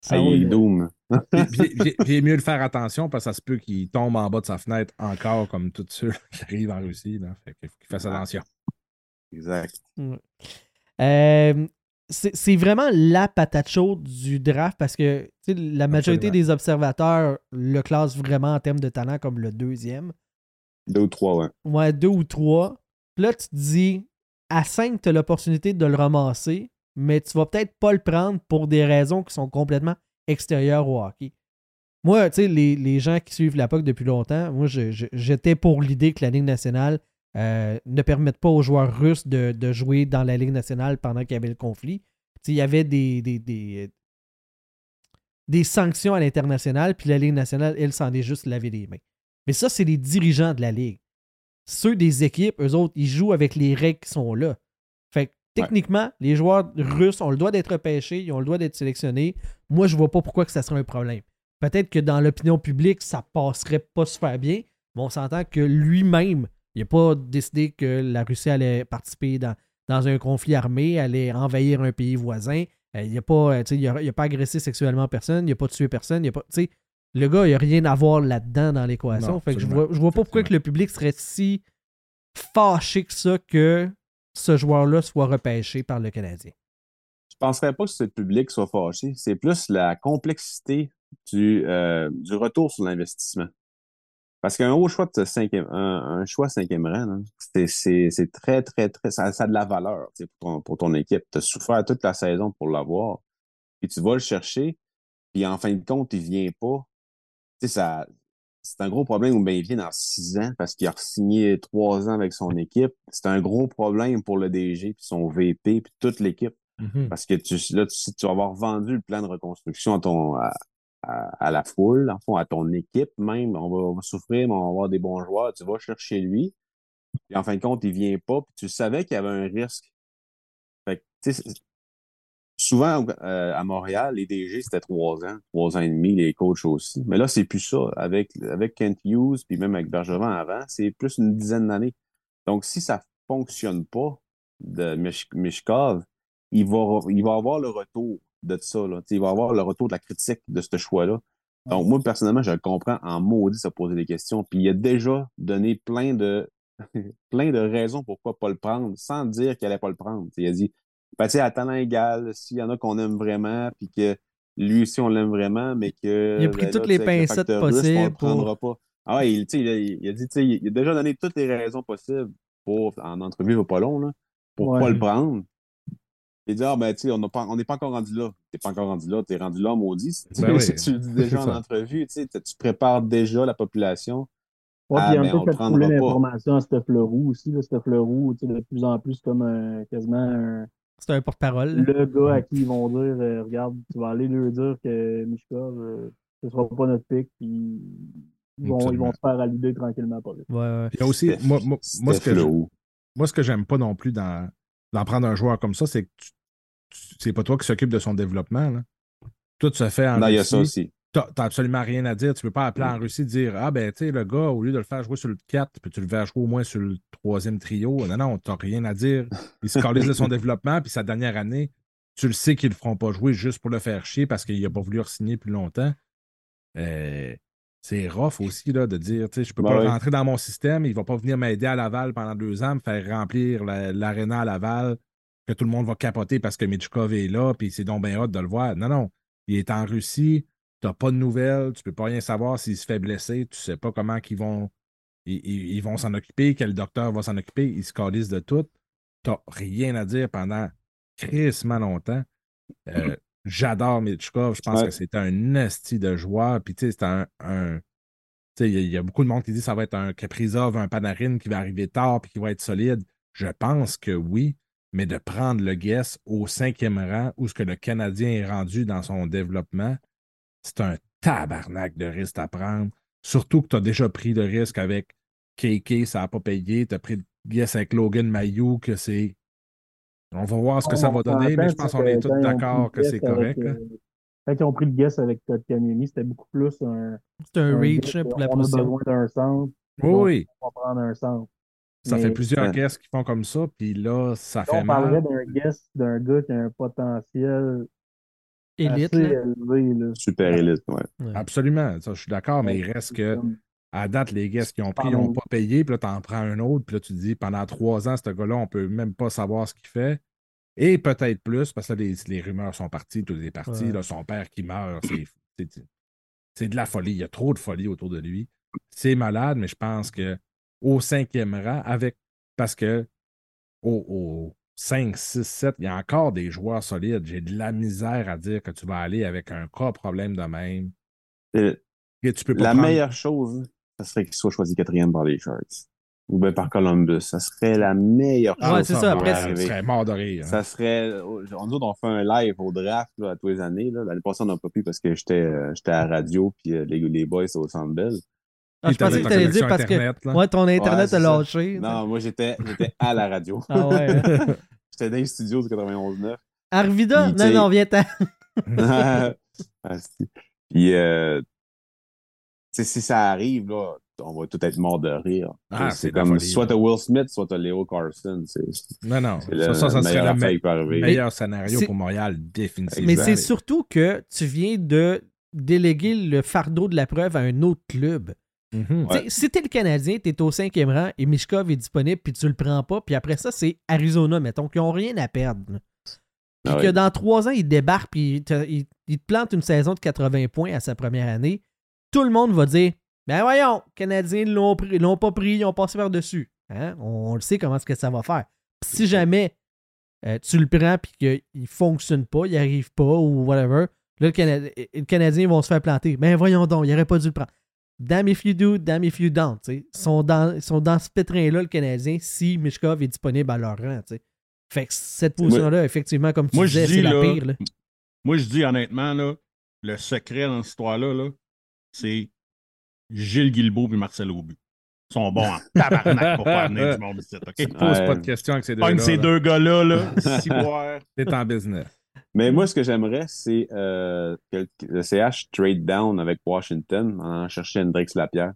Ça il est doom. (laughs) Est mieux de faire attention parce que ça se peut qu'il tombe en bas de sa fenêtre encore comme tous ceux qui arrivent en Russie. Là. Fait qu'il faut qu'il fasse attention. Exact. Euh, c'est vraiment la patate chaude du draft parce que la majorité Absolument. des observateurs le classent vraiment en termes de talent comme le deuxième. Deux ou trois, ouais. Ouais, deux ou trois. Puis là, tu te dis, à 5, tu as l'opportunité de le ramasser, mais tu vas peut-être pas le prendre pour des raisons qui sont complètement extérieures au hockey. Moi, tu sais, les, les gens qui suivent la POC depuis longtemps, moi, j'étais pour l'idée que la Ligue nationale euh, ne permette pas aux joueurs russes de, de jouer dans la Ligue nationale pendant qu'il y avait le conflit. Il y avait des, des, des, des sanctions à l'international, puis la Ligue nationale, elle, s'en est juste lavé les mains. Mais ça, c'est les dirigeants de la Ligue. Ceux des équipes, eux autres, ils jouent avec les règles qui sont là. Fait que, techniquement, les joueurs russes ont le droit d'être repêchés, ils ont le droit d'être sélectionnés. Moi, je vois pas pourquoi que ça serait un problème. Peut-être que dans l'opinion publique, ça passerait pas super bien, mais on s'entend que lui-même, il n'a pas décidé que la Russie allait participer dans, dans un conflit armé, allait envahir un pays voisin. Euh, il n'a pas, euh, il a, il a pas agressé sexuellement personne, il n'a pas tué personne, il a pas, tu sais, le gars, il n'a rien à voir là-dedans dans l'équation. Non, Fait que je vois, je vois pas pourquoi que le public serait si fâché que ça que ce joueur-là soit repêché par le Canadien. Je penserais pas que ce public soit fâché. C'est plus la complexité du, euh, du retour sur l'investissement. Parce qu'un haut choix de cinquième, un, un choix cinquième rang, c'est, très, très, très, ça, ça a de la valeur pour ton, pour ton équipe. Tu as souffert toute la saison pour l'avoir. Puis tu vas le chercher, puis en fin de compte, il vient pas. Tu sais, ça, c'est un gros problème ou bien il vient dans six ans parce qu'il a signé trois ans avec son équipe. C'est un gros problème pour le DG, puis son VP, puis toute l'équipe. Mhm. Parce que tu, là, tu, tu vas avoir vendu le plan de reconstruction à, ton, à, à- la foule, en à ton équipe même. On va, souffrir, mais on va avoir des bons joueurs. Tu vas chercher lui. Puis en fin de compte, il vient pas. Puis tu savais qu'il y avait un risque. Fait que, souvent, euh, à Montréal, les DG, c'était trois ans, trois ans et demi, les coachs aussi. Mais là, c'est plus ça. Avec, avec Kent Hughes, puis même avec Bergevin avant, c'est plus une dizaine d'années. Donc, si ça fonctionne pas de Mishkov, il va, il va avoir le retour de ça. Là. Il va avoir le retour de la critique de ce choix-là. Donc, moi, personnellement, je le comprends en maudit se poser des questions. Puis il a déjà donné plein de (laughs) plein de raisons pourquoi pas le prendre, sans dire qu'il allait pas le prendre. Il a dit ben, à talent égal, s'il y en a qu'on aime vraiment, puis que lui aussi, on l'aime vraiment, mais que. Il a pris ben, toutes les pincettes on possibles le prendra pas. Ah ouais, il, a, il a dit, il a déjà donné toutes les raisons possibles pour, en entrevue, il va pas long, là, pour Ouais. pas le prendre. Il dit, ah, ben, tu sais, on n'a pas- on n'est pas encore rendu là. T'es pas encore rendu là, t'es rendu là, maudit. Ben (laughs) oui. Tu le dis (laughs) déjà en entrevue, tu sais, tu tu prépares déjà la population. Ouais, Ah, puis il y ben, a un on peu le fait couler l'information à ce Fleurou aussi. Là, tu sais, de plus en plus comme un, quasiment un, C'est un porte-parole. le gars à qui ils vont dire euh, Regarde, tu vas aller leur dire que Mishkov, euh, ce sera pas notre pic, puis ils vont, ils vont se faire à l'idée tranquillement pas vite. Ouais, ouais. Puis il y a aussi, Steph- moi, moi, moi, ce que Steph je- Leroux. moi, ce que j'aime pas non plus dans, d'en prendre un joueur comme ça, c'est que tu- c'est pas toi qui s'occupe de son développement. Là. Tout se fait en Non, il y a Russie. ça aussi. T'as t'as absolument rien à dire. Tu peux pas appeler en Russie et dire Ah, ben, tu sais, le gars, au lieu de le faire jouer sur le 4, puis tu le faire jouer au moins sur le troisième trio. Non, non, t'as rien à dire. Il se calise de son (laughs) développement, puis sa dernière année, tu le sais qu'ils le feront pas jouer juste pour le faire chier parce qu'il a pas voulu re-signer plus longtemps. Euh, c'est rough aussi là, de dire, tu sais, je peux Ben pas oui. rentrer dans mon système, il va pas venir m'aider à Laval pendant deux ans, me faire remplir la- l'aréna à Laval, que tout le monde va capoter parce que Mitchkov est là, puis c'est donc bien hot de le voir. Non, non, il est en Russie, t'as pas de nouvelles, tu peux pas rien savoir s'il se fait blesser, tu sais pas comment qu'ils vont ils, ils- ils vont s'en occuper, quel docteur va s'en occuper, ils se calissent de tout. T'as rien à dire pendant crissement longtemps. Euh, J'adore Mitchkov. Je pense Ouais. que c'est un nasty de joueur. Puis, tu sais, c'est un. un- tu sais, il y, a- il y a beaucoup de monde qui dit que ça va être un Kaprizov, un Panarin qui va arriver tard puis qui va être solide. Je pense que oui, mais de prendre le guess au cinquième rang où ce que le Canadien est rendu dans son développement, c'est un tabarnak de risque à prendre. Surtout que tu as déjà pris le risque avec KK, ça n'a pas payé. Tu as pris le guess avec Logan Mayou, que c'est. On va voir ce que ça va donner, mais je pense qu'on est tous d'accord que c'est correct. là. euh, Quand ils ont pris le guess avec Todd Canini, c'était beaucoup plus un. C'est un un reach guess, pour la on a position. besoin d'un centre. Oui. On va prendre un centre. Ça Mais fait plusieurs Ouais. guesses qui font comme ça, puis là, ça fait on parlerait mal. d'un guess d'un gars qui a un potentiel Élite, assez là. élevé. Là. Super élite, ouais. Absolument, ça, je suis d'accord, mais il reste que, à date, les guests qui ont pris, n'ont pas payé, puis là, tu en prends un autre, puis là, tu te dis, pendant trois ans, ce gars-là, on peut même pas savoir ce qu'il fait. Et peut-être plus, parce que là, les, les rumeurs sont parties, toutes les parties, Ouais. là, son père qui meurt, c'est de la folie. Il y a trop de folie autour de lui. C'est malade, mais je pense que au cinquième rang, avec parce que au, au 5, 6, 7, il y a encore des joueurs solides. J'ai de la misère à dire que tu vas aller avec un cas problème de même. Euh, Et tu peux pas La prendre- meilleure chose, ça serait qu'il soit choisi quatrième par les Sharks. Ou bien par Columbus. Ça serait la meilleure Ouais, chose. c'est ça, après, ça serait mort de rire. hein. Ça serait. On, nous autres, on fait un live au draft là, à tous les années. là. L'année passée, on n'a pas pu parce que j'étais euh, j'étais à la radio puis euh, les, les boys au Centre Bell. Ah, je pensais que t'allais connexion dire parce que Internet, ouais, ton Internet Ouais, a lâché. Non, moi, j'étais j'étais à la radio. Ah ouais. hein. (laughs) j'étais dans les studios du 91.9. Arvida? Puis, Non, tu non, viens-t'en. (laughs) Ah, si. Puis, euh, tu sais, si ça arrive, là, on va tout être mort de rire. Ah, c'est de comme folie, soit t'as Will Smith, soit t'as Leo Carson. C'est Non, non. c'est Ça, le ça, ça serait meilleur le me- meilleur scénario c'est- pour Montréal, définitivement. Mais c'est surtout que tu viens de déléguer le fardeau de la preuve à un autre club. Mhm. Tu sais, Si t'es le Canadien, t'es au cinquième rang et Mishkov est disponible puis tu le prends pas, puis après ça, c'est Arizona, mettons, qui ont rien à perdre. Puis Ah que oui. dans trois ans, il débarque puis il te, il- il te plante une saison de 80 points à sa première année, tout le monde va dire Ben voyons, les Canadiens ne l'ont pris- l'ont pas pris, ils ont passé par-dessus. Hein? On, le sait comment est-ce que ça va faire. Puis si jamais euh, tu le prends puis qu'il ne fonctionne pas, il arrive pas ou whatever, là, le, Cana- les Canadiens vont se faire planter. Ben voyons donc, il aurait pas dû le prendre. Damn if you do, damn if you don't. tu sais. Ils sont dans, sont dans ce pétrin-là, le Canadien, si Mishkov est disponible à leur rang. tu sais. Fait que cette position-là, effectivement, comme tu Moi, disais, dis, c'est la là, pire. là. Moi, je dis honnêtement, là, le secret dans cette histoire-là, là, c'est Gilles Guilbeault et Marcel Aubu. Ils sont bons en (laughs) tabarnak pour faire venir du monde ici, OK? Pose Ouais. pas de questions avec ces deux Pogne là ces deux gars-là, là, (laughs) six boire. T'es en business. Mais moi, ce que j'aimerais, c'est euh, que le- CH trade down avec Washington en allant chercher Hendrix Lapierre.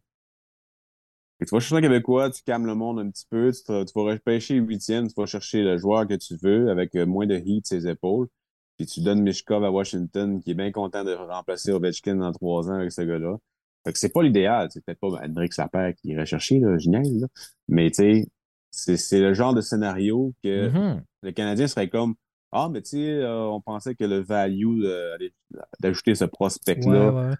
Tu vas chercher un Québécois, tu calmes le monde un petit peu, tu, te- tu vas repêcher huitième, tu vas chercher le joueur que tu veux avec euh, moins de heat sur ses épaules. Puis tu donnes Mishkov à Washington, qui est bien content de remplacer Ovechkin dans trois ans avec ce gars-là. Fait que c'est pas l'idéal. C'est peut-être pas Hendrix Lapierre qui irait chercher, là, génial, là. Mais tu sais, c'est le genre de scénario que Mhm. le Canadien serait comme Ah, mais tu sais, euh, on pensait que le value allez, d'ajouter ce prospect-là Ouais, ouais.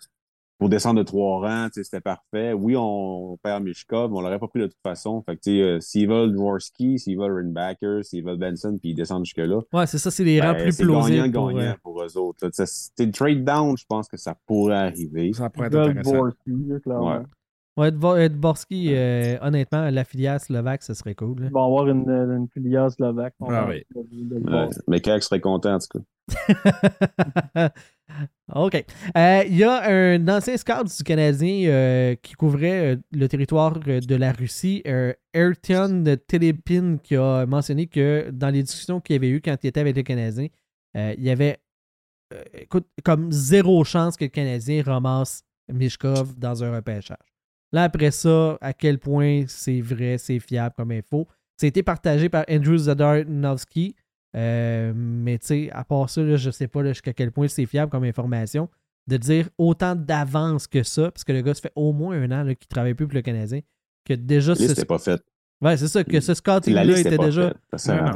pour descendre de trois rangs, tu sais, c'était parfait. Oui, on, perd Mishkov, mais on l'aurait pas pris de toute façon. Fait que, tu sais, euh, s'ils veulent Dvorsky, s'ils veulent Rinbacker, s'ils veulent Benson, puis ils descendent jusque-là, Ouais, c'est ça, c'est les rangs ben, plus c'est plausibles. gagnant-gagnant pour, euh, pour, eux autres. là. Tu sais, C'est le trade down, je pense que ça pourrait arriver. Ça pourrait être intéressant. Là, clairement. Ouais. Ouais, Dvo- Dvorsky, euh, honnêtement, la filière slovaque, ce serait cool. là. Ils vont avoir une, une filière slovaque. Ah oui. Ouais. Mais Kak serait content, en tout cas. (laughs) OK. Euh, Il y a un ancien scout du Canadien euh, qui couvrait euh, le territoire euh, de la Russie, euh, Ayrton Telepin, qui a mentionné que dans les discussions qu'il y avait eues quand il était avec le Canadien, euh, il y avait euh, écoute, comme zéro chance que le Canadien ramasse Mishkov dans un repêchage. Là, après ça, à quel point c'est vrai, c'est fiable comme info. Été partagé par Andrew Zadarnowski. Euh, mais tu sais, à part ça, là, je sais pas jusqu'à quel point c'est fiable comme information de dire autant d'avance que ça, parce que le gars, ça fait au moins un an qu'il travaille plus pour le Canadien, que déjà La liste ce, pas faite. ouais, c'est ça, que ce scouting-là était déjà. faite. Ça.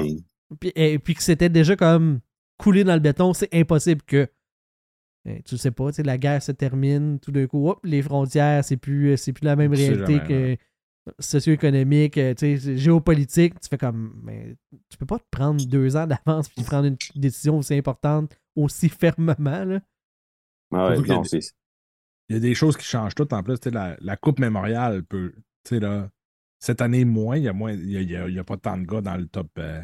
Puis, et, puis que c'était déjà comme coulé dans le béton, c'est impossible que. Eh, tu sais pas, la guerre se termine, tout d'un coup, hop, les frontières, c'est plus, c'est plus la même réalité jamais, que. socio-économique, euh, tu sais, géopolitique, tu fais comme. Mais tu peux pas te prendre deux ans d'avance puis prendre une décision aussi importante aussi fermement. Là. Ah ouais, y des-. Il y a des choses qui changent toutes. En plus, tu sais, la, la Coupe mémoriale peut. tu sais, Là, cette année, moins. Il n'y a, moins- il y a, il y a- il y a pas tant de gars dans le top. euh,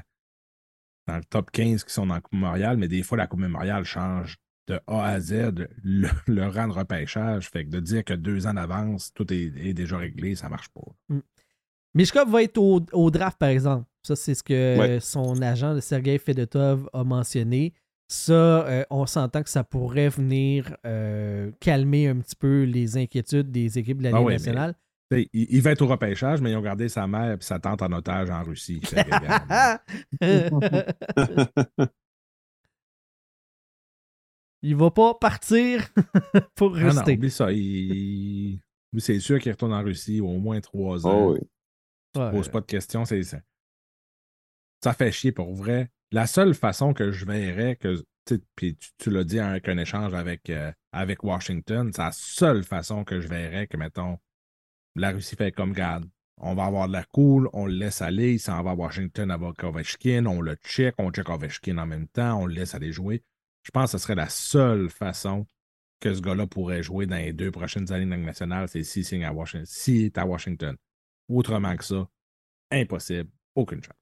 dans le top 15 qui sont dans la Coupe mémoriale, mais des fois, la Coupe mémoriale change de A à Z le, le rang de repêchage. Fait que de dire que deux ans d'avance, tout est, est déjà réglé, ça marche pas. Mishkov va être au, au draft, par exemple. Ça, c'est ce que Ouais. son agent, Sergei Fedotov, a mentionné. Ça, euh, on s'entend que ça pourrait venir euh, calmer un petit peu les inquiétudes des équipes de la Ah Ligue ouais, nationale. Il, il va être au repêchage, mais ils ont gardé sa mère et sa tante en otage en Russie. (laughs) Il va pas partir (laughs) pour Ah non, rester. oublie ça. il- c'est sûr qu'il retourne en Russie au moins trois ans. Oh, oui. Ouais. pose pas de questions. C'est, c'est- Ça fait chier pour vrai. La seule façon que je verrais que. Puis tu, tu l'as dit avec un échange avec, euh, avec Washington, c'est la seule façon que je verrais que, mettons, la Russie fait comme garde. On va avoir de la cool, on le laisse aller, il s'en va à Washington avec Ovechkin, on le check, on check Ovechkin en même temps, on le laisse aller jouer. Je pense que ce serait la seule façon que ce gars-là pourrait jouer dans les deux prochaines années de Ligue nationale, c'est s'il signe à Washington. S'il est à Washington. Autrement que ça, impossible. Aucune chance.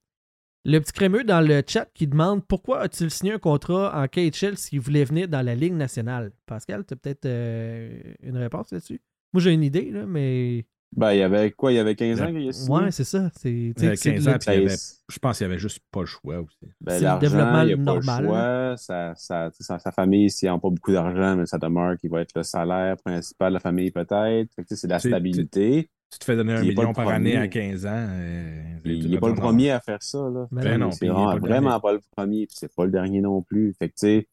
Le petit crémeux dans le chat qui demande pourquoi a-t-il signé un contrat en KHL s'il voulait venir dans la Ligue nationale? Pascal, tu as peut-être euh, une réponse là-dessus? Moi, j'ai une idée, là, mais. Ben, il y avait quoi? Il y avait 15 ans qu'il a? Ouais, c'est ça. C'est, Il y a c'est 15 le- ans, puis il y avait- je pense qu'il n'y avait juste pas le choix aussi. Ben, C'est le l'argent, développement il y a pas normal, le choix. Sa, sa, sa, sa famille, s'ils n'ont pas beaucoup d'argent, mais ça demeure qu'il va être le salaire principal de la famille, peut-être. C'est de la stabilité. Tu te fais donner un Il est pas million le par année à premier. 15 ans. euh, Il n'est pas le premier à faire ça. Là. Ben Ben non, c'est vraiment, pas le vraiment dernier. pas le premier, puis c'est pas le dernier non plus. Fait que, tu sais,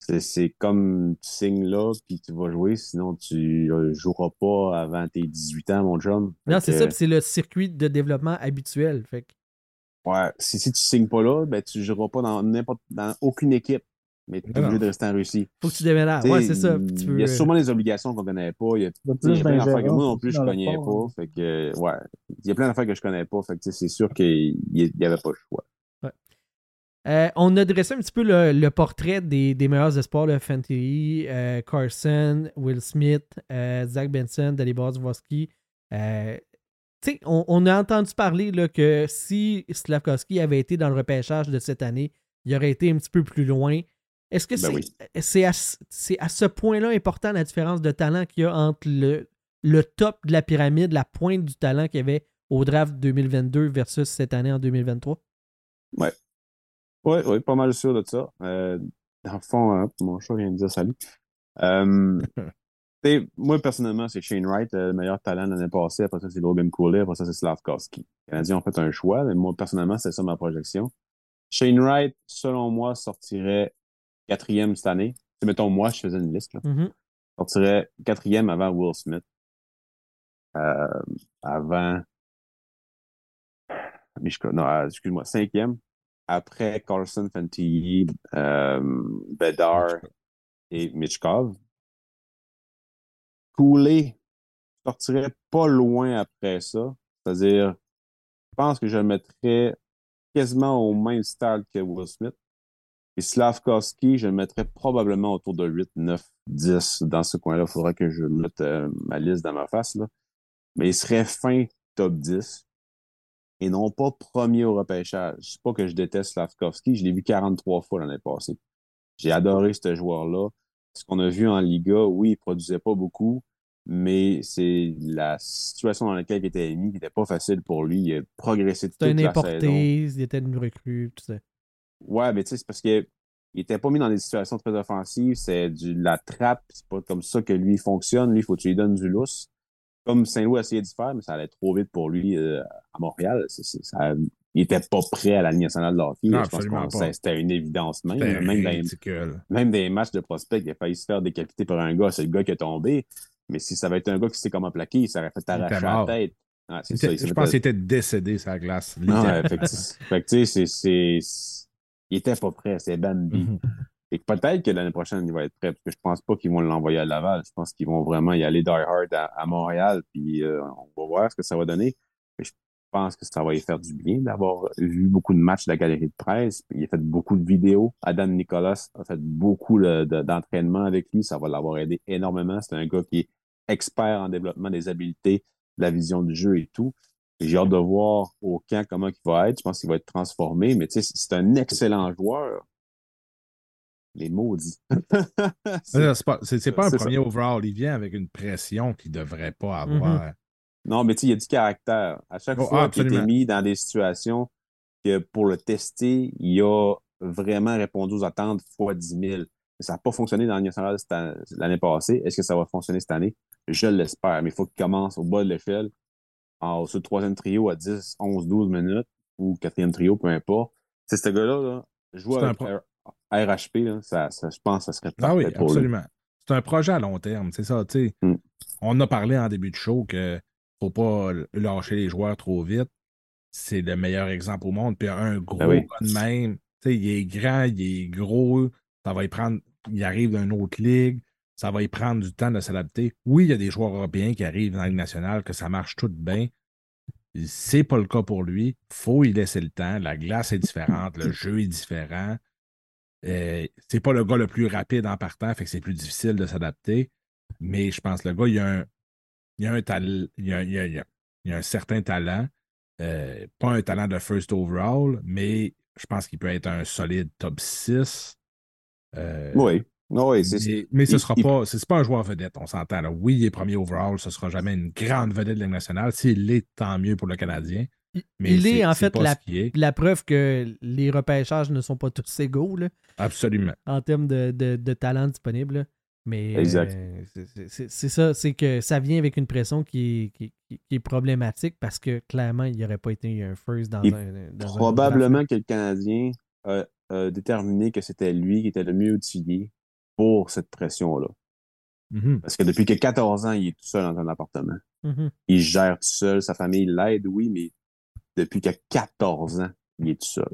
c'est- c'est comme tu signes là, puis tu vas jouer, sinon tu euh, joueras pas avant tes 18 ans, mon chum. Fait Non, c'est que, ça, puis c'est le circuit de développement habituel. Fait que- Ouais, si, si tu signes pas là, ben tu joueras pas dans n'importe dans aucune équipe, mais tu es obligé de rester en Russie. faut que tu déménages. Ouais, c'est ça. Il y a sûrement des obligations qu'on connaît pas. Il y a, y plein d'affaires que moi non plus je connais pas. Fait que ouais, il y a plein d'affaires que je connais pas. Fait que c'est sûr qu'il n'y avait pas le choix. Euh, on a dressé un petit peu le, le portrait des, des meilleurs espoirs, le Fantilli, euh, Carson, Will Smith, euh, Zach Benson, Dalibor Zvoski. Tu sais, on, on a entendu parler là, que si Slavkovski avait été dans le repêchage de cette année, il aurait été un petit peu plus loin. Est-ce que Ben c'est oui. à, ce- c'est à ce point-là important la différence de talent qu'il y a entre le, le top de la pyramide, la pointe du talent qu'il y avait au draft 2022 versus cette année en 2023? Oui, oui, pas mal sûr de ça. Euh, dans le fond, hein, mon chat vient de dire salut. Euh, (laughs) moi, personnellement, c'est Shane Wright, euh, le meilleur talent de l'année passée. Après ça, c'est Logan Cooley. Après ça, c'est Slavkovski. Les Canadiens ont fait un choix, mais moi, personnellement, c'est ça ma projection. Shane Wright, selon moi, sortirait quatrième cette année. T'sais, mettons, moi, je faisais une liste. Là. Mhm. sortirait quatrième avant Will Smith. Euh, avant. Non, euh, excuse-moi, cinquième. Après Carlson, Fantilli, euh, Bedard et Mitchkov. Cooley sortirait pas loin après ça. C'est-à-dire, je pense que je le mettrais quasiment au même stade que Will Smith. Et Slavkovski, je le mettrais probablement autour de 8, 9, 10 dans ce coin-là. Il faudrait que je mette euh, ma liste dans ma face. Là. Mais il serait fin top 10 et non pas premier au repêchage. C'est pas que je déteste Slavkovski. Je l'ai vu 43 fois l'année passée. J'ai adoré ce joueur-là. Ce qu'on a vu en Liga, oui, il produisait pas beaucoup, mais c'est la situation dans laquelle il était mis qui n'était pas facile pour lui. Il a progressé toute C'était un la saison. il était une recrue, tout ça. Ouais, mais tu sais, c'est parce qu'il était pas mis dans des situations très offensives. C'est du la trappe. C'est pas comme ça que lui fonctionne. Lui, il faut que tu lui donnes du lousse. Comme Saint-Louis a essayé de faire, mais ça allait trop vite pour lui euh, à Montréal. Ça- il était pas prêt à la Ligue nationale de hockey. Non, Je pense pas. C'était une évidence même. Même dans, les- même des matchs de prospect, il a failli se faire décapiter par un gars. C'est le gars qui est tombé. Mais si ça avait été un gars qui sait comment plaquer, ça aurait fait t'arracher était la tête. Ça, je fait- pense qu'il était décédé sur la glace. non, ouais, fait que, tu- fait que, tu sais, c'est, c'est, c'est- il était pas prêt, c'est Bambi. Mhm. Et peut-être que l'année prochaine, il va être prêt, parce que je pense pas qu'ils vont l'envoyer à Laval. Je pense qu'ils vont vraiment y aller die hard à, Montréal, puis euh, on va voir ce que ça va donner. Mais je pense que ça va lui faire du bien d'avoir vu beaucoup de matchs de la galerie de presse. Il a fait beaucoup de vidéos. Adam Nicolas a fait beaucoup de- de- d'entraînement avec lui. Ça va l'avoir aidé énormément. C'est un gars qui est expert en développement des habiletés, la vision du jeu et tout. J'ai hâte de voir au camp comment il va être. Je pense qu'il va être transformé, mais tu sais, c'est un excellent joueur. Les maudits. (laughs) C'est- Là, C'est pas, c'est- c'est pas un premier overall. Il vient avec une pression qu'il devrait pas avoir. Non, mais tu sais, il y a du caractère. À chaque Oh, fois ah, qu'il était absolument. mis dans des situations que pour le tester, il a vraiment répondu aux attentes fois 10 000. Ça n'a pas fonctionné dans l'année passée. Est-ce que ça va fonctionner cette année? Je l'espère, mais il faut qu'il commence au bas de l'échelle, en sur le troisième trio à 10, 11, 12 minutes, ou quatrième trio, peu importe. C'est ce gars-là, là, un avec pro- R- RHP, là, ça, ça, je pense que ça serait Ah oui, pour absolument. C'est un projet à long terme, c'est ça. tu sais. Mm. On a parlé en début de show que faut pas lâcher les joueurs trop vite. C'est le meilleur exemple au monde. Puis un gros Ben oui. de même, tu sais, il est grand, il est gros, ça va y prendre, il arrive d'une autre ligue, ça va y prendre du temps de s'adapter. Oui, il y a des joueurs européens qui arrivent dans la Ligue nationale, que ça marche tout bien. C'est pas le cas pour lui. faut y laisser le temps. La glace est différente, le jeu est différent. Euh, c'est pas le gars le plus rapide en partant, fait que c'est plus difficile de s'adapter. Mais je pense que le gars, il a un, il a un, tal- il a, il a- il a- il a un certain talent. Euh, pas un talent de first overall, mais je pense qu'il peut être un solide top 6. Euh, Oui. Mais, mais ce il- sera pas. C'est pas un joueur vedette, on s'entend. Oui, il est premier overall, ce sera jamais une grande vedette de la Ligue nationale. S'il l'est, tant mieux pour le Canadien. Il- Mais il c'est- est en fait la, est. preuve que les repêchages ne sont pas tous égaux là, Absolument. en termes de, de- de talent disponible. là. Mais Exact. euh, c'est- ça, c'est que ça vient avec une pression qui est, qui, est problématique parce que clairement, il n'y aurait pas été un first dans Et un. dans Probablement que le Canadien a, a déterminé que c'était lui qui était le mieux outillé pour cette pression-là. Mhm. Parce que depuis que 14 ans, il est tout seul dans un appartement. Mhm. Il gère tout seul, sa famille l'aide, oui, mais depuis que 14 ans, il est tout seul.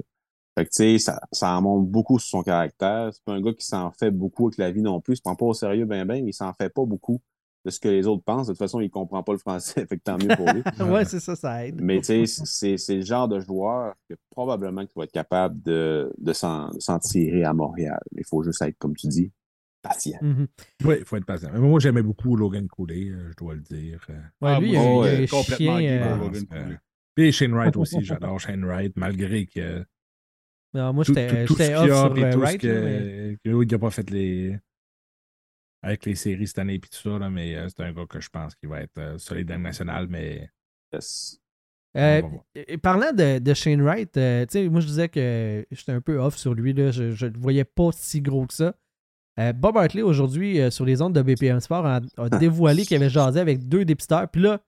Fait que, tu sais, ça, ça en montre beaucoup sur son caractère. C'est pas un gars qui s'en fait beaucoup avec la vie non plus. Il se prend pas au sérieux ben ben, mais il s'en fait pas beaucoup de ce que les autres pensent. De toute façon, il comprend pas le français, (laughs) fait que tant mieux pour lui. (laughs) ouais, c'est ça, ça aide. Mais tu sais, c'est c'est le genre de joueur que probablement qu'il va être capable de, de s'en tirer à Montréal. Il faut juste être, comme tu dis, patient. Mhm. Oui, il faut être patient. Mais moi, j'aimais beaucoup Logan Cooley, euh, je dois le dire. Ouais, Ah, lui, il a, moi, il a complètement chien. euh, Logan Cooley. Puis Shane Wright aussi, (laughs) j'adore Shane Wright, malgré que non, moi, tout, j'étais ce off a, sur puis euh, tout ce Wright. que, mais- que il n'a pas fait les. Avec les séries cette année et tout ça, là, mais euh, c'est un gars que je pense qu'il va être euh, solide dans le national, mais Yes. Euh, et parlant de, de Shane Wright, euh, tu sais, moi je disais que j'étais un peu off sur lui, là, je ne le voyais pas si gros que ça. Euh, Bob Hartley, aujourd'hui, euh, sur les ondes de BPM Sport, a, a (laughs) dévoilé qu'il avait jasé avec deux dépisteurs. Puis là,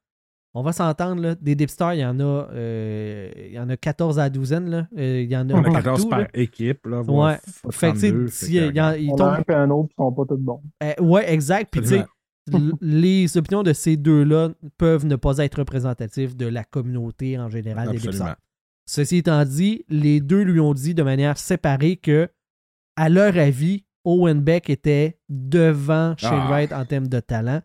on va s'entendre, là, des dépisteurs, il y en a euh, il y en a 14 à la douzaine. Là. Euh, il y en a on a partout, 14 par là. équipe. Là, Ouais. pas Fait que, tu sais, 32, s'il fait y a- que, il y en- il tombe- a un et un autre qui sont pas tous bons. euh, ouais, exact. Puis tu sais, les opinions de ces deux-là peuvent ne pas être représentatives de la communauté en général des Absolument. dépisteurs. Ceci étant dit, les deux lui ont dit de manière séparée que, à leur avis, Owen Beck était devant Shane Ah. Wright en termes de talent.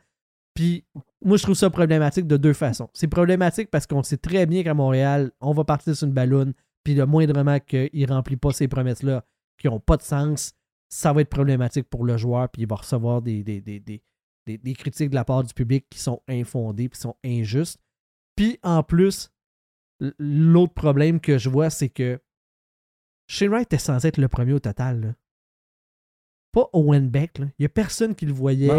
Puis, moi, je trouve ça problématique de deux façons. C'est problématique parce qu'on sait très bien qu'à Montréal, on va partir sur une balloune, puis le moindrement qu'il ne remplit pas ces promesses-là qui n'ont pas de sens, ça va être problématique pour le joueur, puis il va recevoir des, des, critiques de la part du public qui sont infondées, qui sont injustes. Puis, en plus, l'autre problème que je vois, c'est que Shane Wright était censé être le premier au total. là. Pas Owen Beck. Il n'y a personne qui le voyait.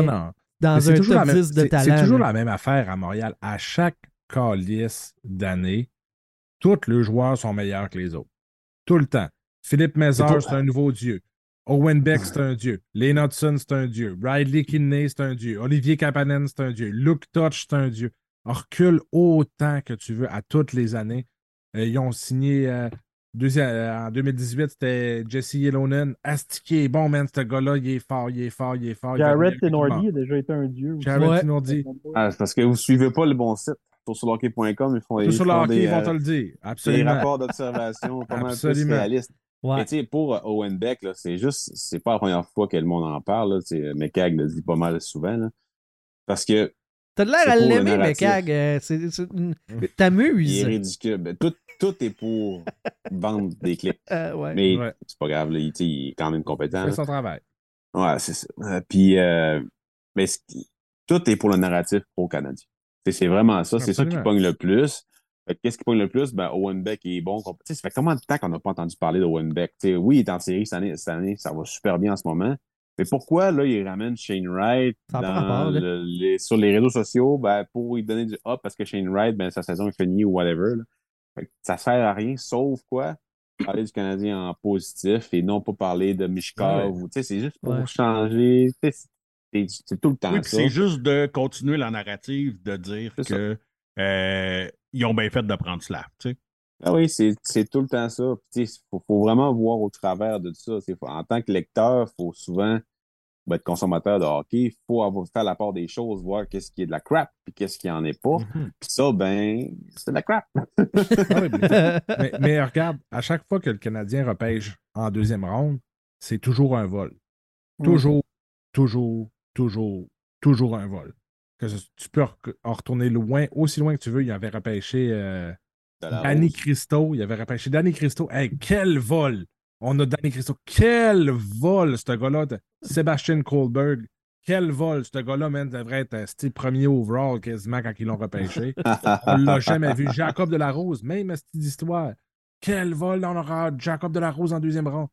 Dans un toujours top la même- 10 de talent. C'est toujours là. la même affaire à Montréal. À chaque calice d'année, tous les joueurs sont meilleurs que les autres. Tout le temps. Philippe Mézard, c'est un nouveau dieu. Owen Beck, c'est un dieu. Lane Hudson, c'est un dieu. Riley Kinney, c'est un dieu. Olivier Kapanen, c'est un dieu. Luke Touch, c'est un dieu. Recule autant que tu veux à toutes les années. Euh, ils ont signé euh, deuxième- euh, en 2018, c'était Jesse Yellownan. Astiqué, bon man, ce gars-là, il est fort, il est fort, il est fort. Jared Tenordi a déjà été un dieu. aussi. Jared Ouais. Tenordi. Ah, c'est parce que vous suivez pas le bon site. Sur surhockey.com, ils font, Tout ils sur le font des, ils vont te euh, le dire. des Absolument. rapports d'observation pas mal plus Absolument. réalistes. Ouais. Mais tu sais, pour euh, Owen Beck, là, c'est juste, c'est pas la première fois que le monde en parle. McCagg le dit pas mal souvent. Là. Parce que T'as de l'air à l'aimer, mais narratif. Cag, c'est- c'est une- Il est t'amuses. ridicule. Ben, tout, tout est pour vendre des clics. (laughs) Euh, ouais. Mais Ouais. c'est pas grave, là, il, tu sais, il est quand même compétent. C'est son travail. Ouais, c'est ça. Euh, puis, euh, mais tout est pour le narratif pro-canadien. C'est vraiment ça. C'est ça qui pogne le plus. Qu'est-ce qui pogne le plus? Ben, Owen Beck est bon. Tu sais, Ça fait combien de temps qu'on n'a pas entendu parler d'Owen Beck? Tu sais, oui, il est en série cette année, cette année, ça va super bien en ce moment. Mais pourquoi, là, il ramène Shane Wright dans rapport, le- les- sur les réseaux sociaux ben, pour lui donner du up parce que Shane Wright, ben, sa saison est finie ou whatever. là. Ça sert à rien, sauf quoi? Parler du Canadien en positif et non pas parler de Mishkov. Ouais. sais, C'est juste pour Ouais. changer. C'est tout le temps Oui, ça. c'est juste de continuer la narrative, de dire ça. que euh, ils ont bien fait de prendre sais. Ah oui, c'est tout le temps ça. Il faut, faut vraiment voir au travers de ça. C'est- faut- en tant que lecteur, il faut souvent ben, être consommateur de hockey. Il faut avoir, faire la part des choses, voir qu'est-ce qui est de la crap puis qu'est-ce qui en est pas. Mhm. Puis ça, ben, c'est de la crap. (laughs) Ah oui, mais, (laughs) mais- mais regarde, à chaque fois que le Canadien repêche en deuxième ronde, c'est toujours un vol. Toujours, toujours, toujours, toujours un vol. Que ce- tu peux en retourner loin, aussi loin que tu veux. Il avait repêché euh, Danny. Christo. Il avait repêché Danny Christo. Hey, quel vol! On a Danny Christo. Quel vol, ce gars-là! Sébastien Kohlberg. Quel vol! Ce gars-là, man, devrait être euh, style premier overall quasiment quand ils l'ont repêché. (laughs) On l'a jamais vu. Jacob de la Rose, même cette histoire. Quel vol on aura Jacob de la Rose en deuxième rang.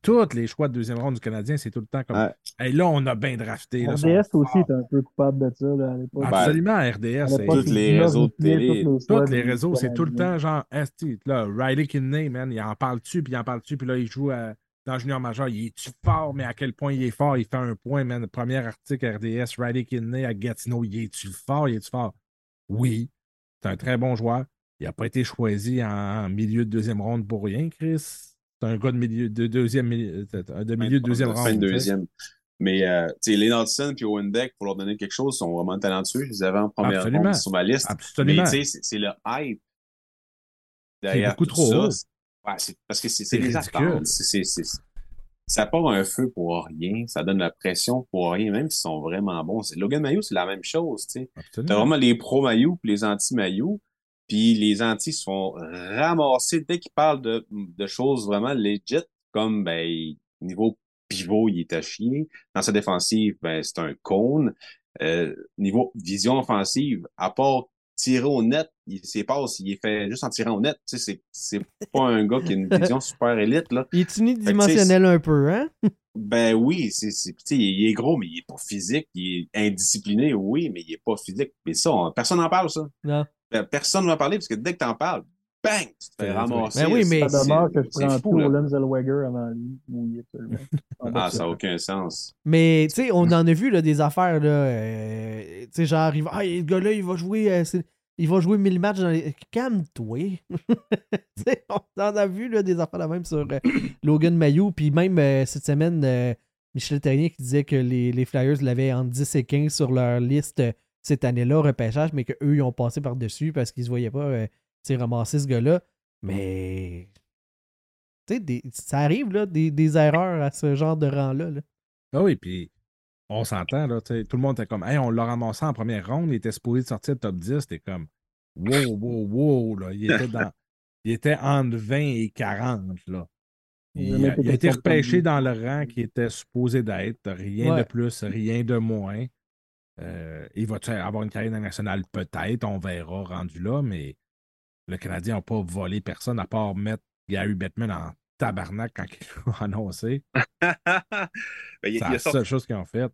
Tous les choix de deuxième ronde du Canadien, c'est tout le temps comme. Ouais. Hey, là, on a bien drafté. là, RDS son- aussi est un peu coupable de ça là, à l'époque. Ben, Absolument, RDS. Tous les réseaux de télé. tous les réseaux, c'est tout le temps genre, là, Riley Kidney, man, il en parle-tu, puis il en parle-tu, puis là, il joue à- dans Junior Major. Il est-tu fort, mais à quel point il est fort? Il fait un point, man. Premier article RDS, Riley Kidney à Gatineau. Il est-tu fort? Il est-tu fort? Oui, c'est un très bon joueur. Il n'a pas été choisi en milieu de deuxième ronde pour rien, Chris. C'est un gars de milieu de deuxième milieu, de milieu de deuxième Fin ronde. de deuxième. Mais, euh, tu sais, Lenardson et Owen Beck, pour leur donner quelque chose, sont vraiment talentueux. Je les avais en première ronde sur ma liste. Absolument. Mais, tu sais, c'est- c'est le hype. beaucoup tout trop ça. haut. C'est- Ouais, c'est parce que c'est C'est c'est des ridicule. attentes. C'est- c'est- c'est- ça part un feu pour rien. Ça donne la pression pour rien, même s'ils sont vraiment bons. C'est- Logan Mayo, c'est la même chose, tu Absolument. vraiment les pro-maillots puis les anti-maillots. Puis les anti se font ramasser dès qu'ils parlent de, de choses vraiment legit, comme ben, niveau pivot, il est à chier. Dans sa défensive, ben, c'est un cône. Euh, niveau vision offensive, à part tirer au net, il ses passes, il est fait juste en tirant au net. Tu sais, c'est, c'est pas un gars qui a une (laughs) vision super élite, là. Il est unidimensionnel un peu, hein? Ben oui, c'est, c'est, tu sais, il est gros, mais il est pas physique. Il est indiscipliné, oui, mais il est pas physique. Mais ça, on- personne n'en parle, ça. Non. Ben, personne ne va parler parce que dès que t'en parles, bang, tu te fais C'est- ramasser. Ben oui, mais- Ça demeure que je prends fou, tout là. au Lenzellweger avant lui, absolument. (laughs) Ah, ça n'a aucun sens. Mais, tu sais, on en a vu là, des affaires, là. euh, tu sais, genre, il va, ah, le gars-là, il va jouer. euh, il va jouer 1000 matchs dans les. Calme-toi. (laughs) Tu sais, on en a vu là, des affaires de même sur euh, (clears throat) Logan Mayou. Puis même euh, cette semaine, euh, Michel Terrien qui disait que les, les Flyers l'avaient en 10 et 15 sur leur liste euh, cette année-là, au repêchage, mais qu'eux, ils ont passé par-dessus parce qu'ils se voyaient pas euh, ramasser ce gars-là. Mais. Tu sais, ça arrive, là, des, des erreurs à ce genre de rang-là. là. Ah oui, puis on s'entend, là, tout le monde était comme, hey, on l'a ramassé en première ronde, il était supposé de sortir de top 10, c'était comme, wow, wow, wow, là, il était dans, il était entre 20 et 40, là. Il Il, a été il a été top repêché 10. dans le rang qui était supposé d'être, rien Ouais. de plus, rien de moins. Euh, il va avoir une carrière nationale? Peut-être, on verra rendu là, mais le Canadien n'a pas volé personne à part mettre Gary Bettman en tabarnak quand il (laughs) l'a annoncé. (laughs) Ben, C'est la sorti, seule chose qu'ils ont faite.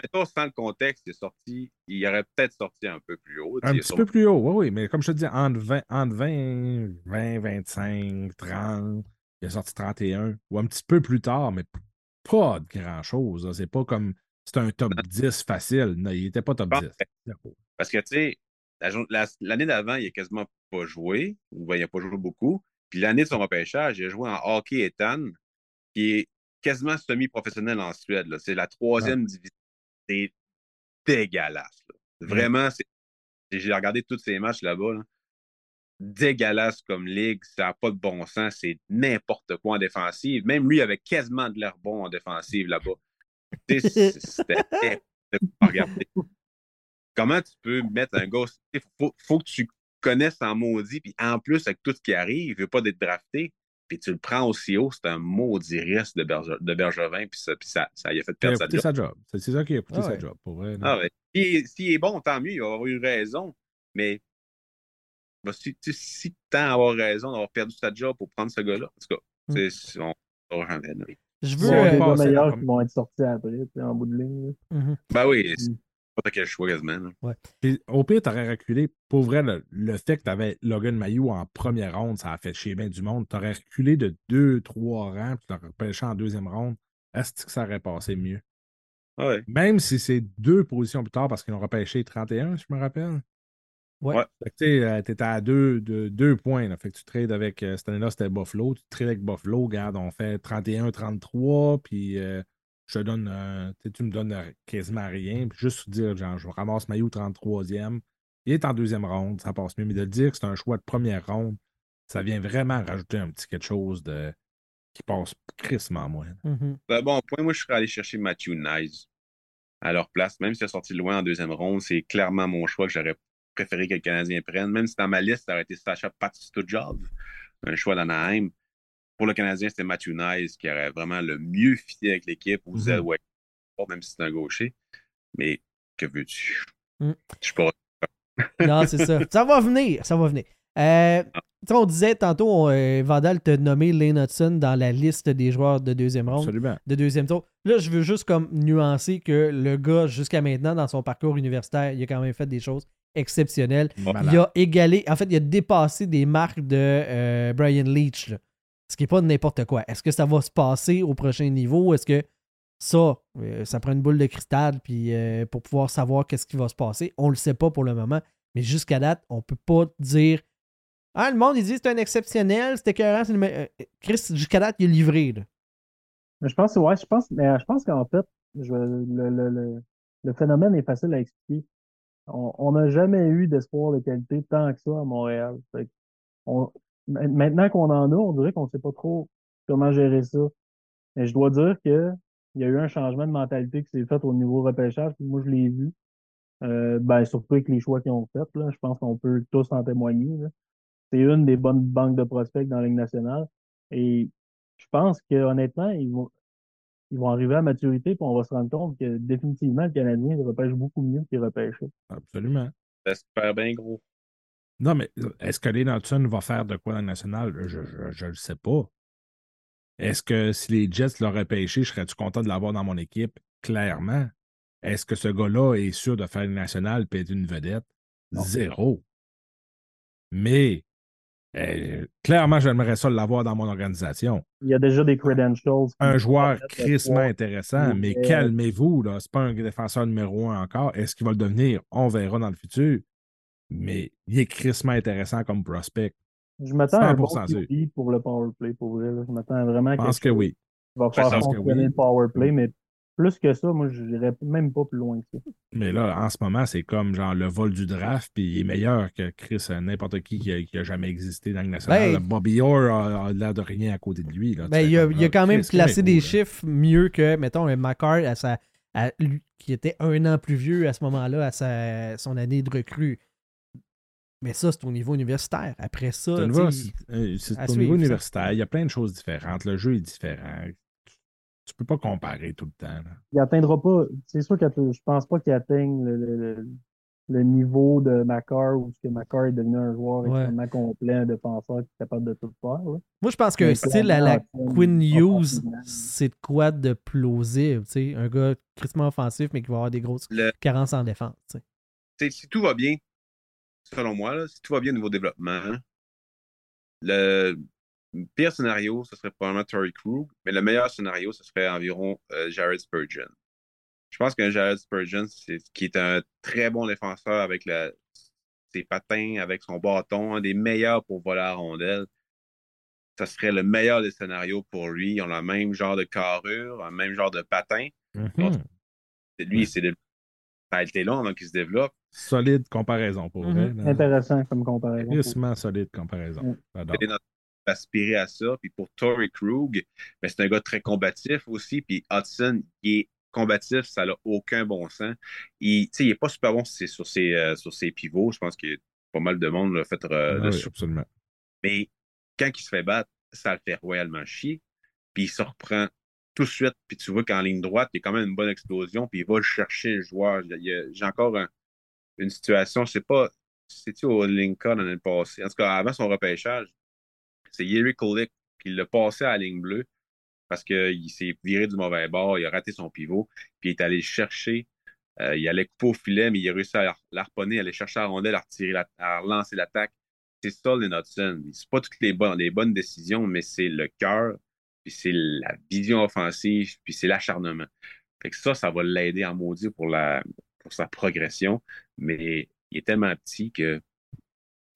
mettons, sans le contexte, il est sorti, il aurait peut-être sorti un peu plus haut. Un petit peu plus haut, oui, oui, mais comme je te dis, entre 20, entre 20, 20, 25, 30, il a sorti 31, ou un petit peu plus tard, mais pas de grand-chose. C'est pas comme, c'est un top 10 facile. Non, il était pas top Bon, 10. Parce que, tu sais, la jour- la- l'année d'avant, il a quasiment pas joué, ou ben, il a pas joué beaucoup. Puis l'année de son repêchage, il a joué en hockey Ethan, qui est quasiment semi-professionnel en Suède. C'est la troisième division. C'est dégueulasse. là. Vraiment. J'ai regardé tous ces matchs là-bas. là. Dégueulasse comme ligue, ça n'a pas de bon sens, c'est n'importe quoi en défensive. Même lui avait quasiment de l'air bon en défensive là-bas. C'était regarder. comment tu peux mettre un gars. Il faut, faut que tu connaisses en maudit, puis en plus, avec tout ce qui arrive, il veut pas d'être drafté, puis tu le prends aussi haut, c'est un maudit risque de, Berge- de Bergevin, puis ça, puis ça, ça y a fait Il a perdre sa coûté job. sa job. C'est ça qui a coûté Ah sa job, pour vrai. Ah ouais. S'il est- bon, tant mieux, il va avoir eu raison. Mais bah, si, tu si tu tends à avoir raison d'avoir perdu sa job pour prendre ce gars-là, en tout cas, Mm. on jamais. Je veux. a euh, la meilleurs qui vont être sortis après, tu sais, en bout de ligne. mhm. Ben oui, c'est Mm. pas quel choix quasiment. Puis, au pire, t'aurais reculé. Pour vrai, le, le fait que t'avais Logan Mayou en première ronde, ça a fait chier bien du monde. T'aurais reculé de deux, trois rangs, puis t'aurais repêché en deuxième ronde. Est-ce que ça aurait passé mieux? Ouais. Même si c'est deux positions plus tard, parce qu'ils ont repêché 31, si je me rappelle. Ouais. Ouais. Fait que tu sais, euh, t'étais à deux, de- deux points. Là. Fait que tu trades avec, euh, cette année-là, c'était Buffalo. Tu trades avec Buffalo, regarde, on fait 31-33, puis euh, je te donne, euh, tu me donnes quasiment rien. Puis juste dire, genre, je ramasse Maillot 33e. Il est en deuxième ronde, ça passe mieux. Mais de le dire que c'est un choix de première ronde, ça vient vraiment rajouter un petit quelque chose de qui passe crissement moins. Mhm. Ben, bon, point, moi, je serais allé chercher Matthew Nice à leur place. Même s'il a sorti loin en deuxième ronde, c'est clairement mon choix que j'aurais préféré que le Canadien prenne. Même si dans ma liste, ça aurait été Sacha Patstujov, un choix d'Anaheim. Pour le Canadien, c'était Matthew Nice qui aurait vraiment le mieux fité avec l'équipe ou Mhm. Zed White, même si c'est un gaucher. Mais que veux-tu? Mm. Je sais pas. (laughs) (laughs) Non, c'est ça. Ça va venir, ça va venir. Euh, tu sais, on disait tantôt, on, euh, Vandal t'a nommé Lane Hudson dans la liste des joueurs de deuxième ronde, Absolument. de deuxième tour. Là, je veux juste comme nuancer que le gars, jusqu'à maintenant, dans son parcours universitaire, il a quand même fait des choses exceptionnelles. Il a égalé, en fait, il a dépassé des marques de euh, Brian Leach, là. ce qui n'est pas n'importe quoi. Est-ce que ça va se passer au prochain niveau? Est-ce que ça, euh, ça prend une boule de cristal puis, euh, pour pouvoir savoir qu'est-ce qui va se passer? On ne le sait pas pour le moment, mais jusqu'à date, on ne peut pas dire Ah, le monde, il dit c'est un exceptionnel, c'était écœurant, Chris, jusqu'à date, il est livré. là. Je pense, ouais, je pense, mais je pense qu'en fait, je- le, le, le, le phénomène est facile à expliquer. On n'a jamais eu d'espoir de qualité tant que ça à Montréal. Fait on, ma- maintenant qu'on en a, on dirait qu'on ne sait pas trop comment gérer ça. Mais je dois dire que il y a eu un changement de mentalité qui s'est fait au niveau repêchage, puis moi je l'ai vu. Euh, ben, surtout avec les choix qu'ils ont fait, là, je pense qu'on peut tous en témoigner. C'est une des bonnes banques de prospects dans la Ligue nationale. Et je pense que honnêtement, ils vont, ils vont arriver à maturité, puis on va se rendre compte que définitivement, le Canadien il repêche beaucoup mieux qu'il repêchait. Absolument. J'espère bien gros. Non, mais est-ce que les Hudson va faire de quoi dans le national? Je ne le sais pas. Est-ce que si les Jets l'auraient pêché, je serais-tu content de l'avoir dans mon équipe? Clairement. Est-ce que ce gars-là est sûr de faire le national et être une vedette? Zéro. Mais euh, clairement, j'aimerais ça l'avoir dans mon organisation. Il y a déjà des credentials. Un joueur crissement intéressant, mais Mais- calmez-vous, là. C'est pas un défenseur numéro un encore. Est-ce qu'il va le devenir? On verra dans le futur. Mais il est crissement intéressant comme prospect. Je m'attends à un bon 100% sûr. QB pour le power play, pour vrai. Je m'attends vraiment Je pense que oui. qui va faire fonctionner oui. le power play, mais plus que ça, moi, je n'irais même pas plus loin que ça. Mais là, en ce moment, c'est comme genre le vol du draft, puis il est meilleur que Chris, euh, n'importe qui qui a, qui a jamais existé dans le national. Ben- Bobby Orr a, a l'air de rien à côté de lui. Là. Ben, il, a, comme, il a ah, quand même placé des là? chiffres mieux que, mettons, un à sa, à lui, qui était un an plus vieux à ce moment-là, à sa, son année de recrue. Mais ça, c'est au niveau universitaire. Après ça, C'est au niveau, euh, au suivre, niveau universitaire. Il y a plein de choses différentes. Le jeu est différent. Tu peux pas comparer tout le temps. là. Il atteindra pas, c'est sûr que je pense pas qu'il atteigne le, le, le- le niveau de Macar ou que Macar est devenu un joueur Ouais. extrêmement complet, un défenseur qui est capable de tout faire. là. moi, je pense qu'un Mais style à la clairement, Quinn Hughes, c'est de quoi de plausible. tu sais, Un gars crissement offensif, mais qui va avoir des grosses Le- carences en défense. T'sais, si tout va bien, selon moi, là, si tout va bien au niveau développement, le pire scénario, ce serait probablement Tory Krug, mais le meilleur scénario, ce serait environ euh, Jared Spurgeon. Je pense qu'un Jared Spurgeon, c'est, qui est un très bon défenseur avec la- ses patins, avec son bâton, un des meilleurs pour voler à la rondelle. Ça serait le meilleur des scénarios pour lui. Ils ont le même genre de carrure, le même genre de patin. Mhm. Lui, c'est de... ça a été long avant qu'il se développe. Solide comparaison pour Mhm. vrai. là. Intéressant comme comparaison. Crissement solide comparaison. Mm. J'adore. Aspirer à ça. Puis pour Tory Krug, ben, c'est un gars très combatif aussi. Puis Hudson, il est combatif, ça n'a aucun bon sens. Il, n'est pas super bon sur ses, sur ses, euh, sur ses pivots. Je pense qu'il y a pas mal de monde l'a fait euh, Ah le oui, sou- absolument. Mais quand il se fait battre, ça le fait royalement chier. Puis il se reprend tout de suite. Puis tu vois qu'en ligne droite, il y a quand même une bonne explosion. Puis il va le chercher, le joueur. J'ai encore un- une situation, je sais pas, c'est-tu au Lincoln l'année passée? En tout cas, avant son repêchage, c'est Yeri Kulik qui l'a passé à la ligne bleue parce qu'il s'est viré du mauvais bord, il a raté son pivot, puis il est allé chercher. Euh, il allait couper au filet, mais il a réussi à l'arponner, aller chercher la rondelle, à, retirer à relancer l'attaque. C'est ça, les Hudson. C'est pas toutes les bonnes, décisions, mais c'est le cœur, puis c'est la vision offensive, puis c'est l'acharnement. Ça, ça va l'aider en maudit pour, sa progression, mais il est tellement petit que